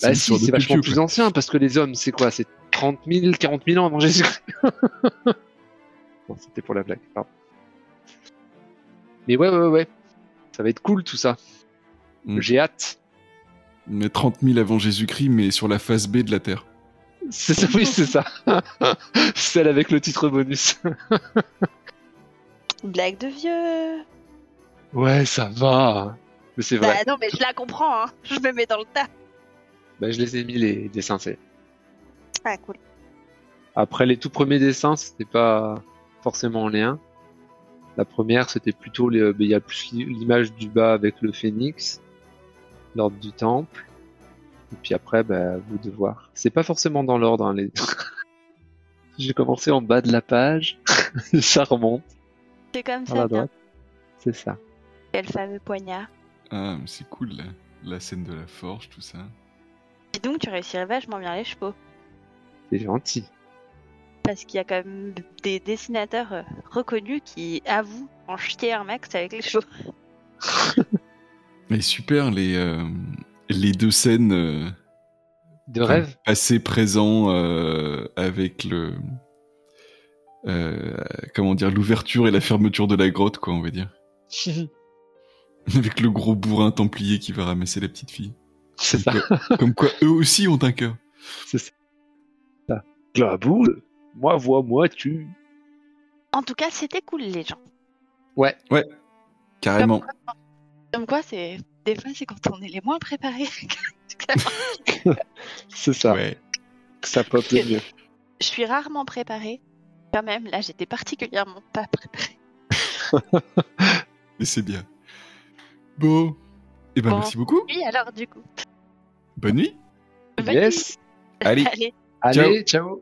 Speaker 2: Bah si, c'est vachement plus ancien parce que les hommes, c'est quoi? C'est 30 000, 40 000 ans avant Jésus. bon, c'était pour la blague. pardon. Mais ouais, ouais, ouais, ouais. Ça va être cool tout ça.
Speaker 1: Mm.
Speaker 2: J'ai hâte.
Speaker 1: Mais 30 000 avant Jésus-Christ, mais sur la face B de la Terre.
Speaker 2: C'est ça, oui, c'est ça. Celle avec le titre bonus.
Speaker 3: Blague de vieux.
Speaker 2: Ouais, ça va. Mais c'est vrai.
Speaker 3: Bah non, mais je la comprends, hein. Je me mets dans le tas.
Speaker 2: Bah, je les ai mis les dessins, c'est.
Speaker 3: Ah, cool.
Speaker 2: Après, les tout premiers dessins, c'était pas forcément en lien. La première, c'était plutôt, les- bah, il y a plus l'image du bas avec le phénix, l'ordre du temple. Et puis après, bah, à vous de voir. C'est pas forcément dans l'ordre, hein, les... J'ai commencé en bas de la page. ça remonte
Speaker 3: C'est comme ça.
Speaker 2: C'est ça.
Speaker 3: Quel fameux poignard.
Speaker 1: Ah, mais c'est cool, la, la scène de la forge, tout ça.
Speaker 3: Dis donc, tu réussirais vachement bien les chevaux.
Speaker 2: C'est gentil.
Speaker 3: Parce qu'il y a quand même des dessinateurs euh, reconnus qui avouent en jeter un max avec les chevaux.
Speaker 1: Mais super, les, euh, les deux scènes. euh,
Speaker 2: De rêve?
Speaker 1: Passé, présent, euh, avec le. euh, comment dire, l'ouverture et la fermeture de la grotte, quoi, on va dire. Avec le gros bourrin templier qui va ramasser la petite fille.
Speaker 2: C'est ça.
Speaker 1: Comme quoi, comme quoi eux aussi ont un cœur.
Speaker 2: C'est ça. ça. La boule, moi vois, moi tu.
Speaker 3: En tout cas, c'était cool, les gens.
Speaker 2: Ouais.
Speaker 1: Carrément.
Speaker 3: Comme quoi, c'est des fois, c'est quand on est les moins préparés.
Speaker 2: C'est ça.
Speaker 1: Ouais.
Speaker 2: que Ça pop le mieux.
Speaker 3: Je suis rarement préparée. Quand même, là, j'étais particulièrement pas préparée.
Speaker 1: Et c'est bien. Bon. Eh ben,
Speaker 3: Bon.
Speaker 1: merci beaucoup.
Speaker 3: Oui, alors, du coup.
Speaker 1: Bonne nuit.
Speaker 3: bonne
Speaker 2: Yes.
Speaker 3: nuit.
Speaker 1: Allez.
Speaker 3: Allez.
Speaker 2: Allez, ciao.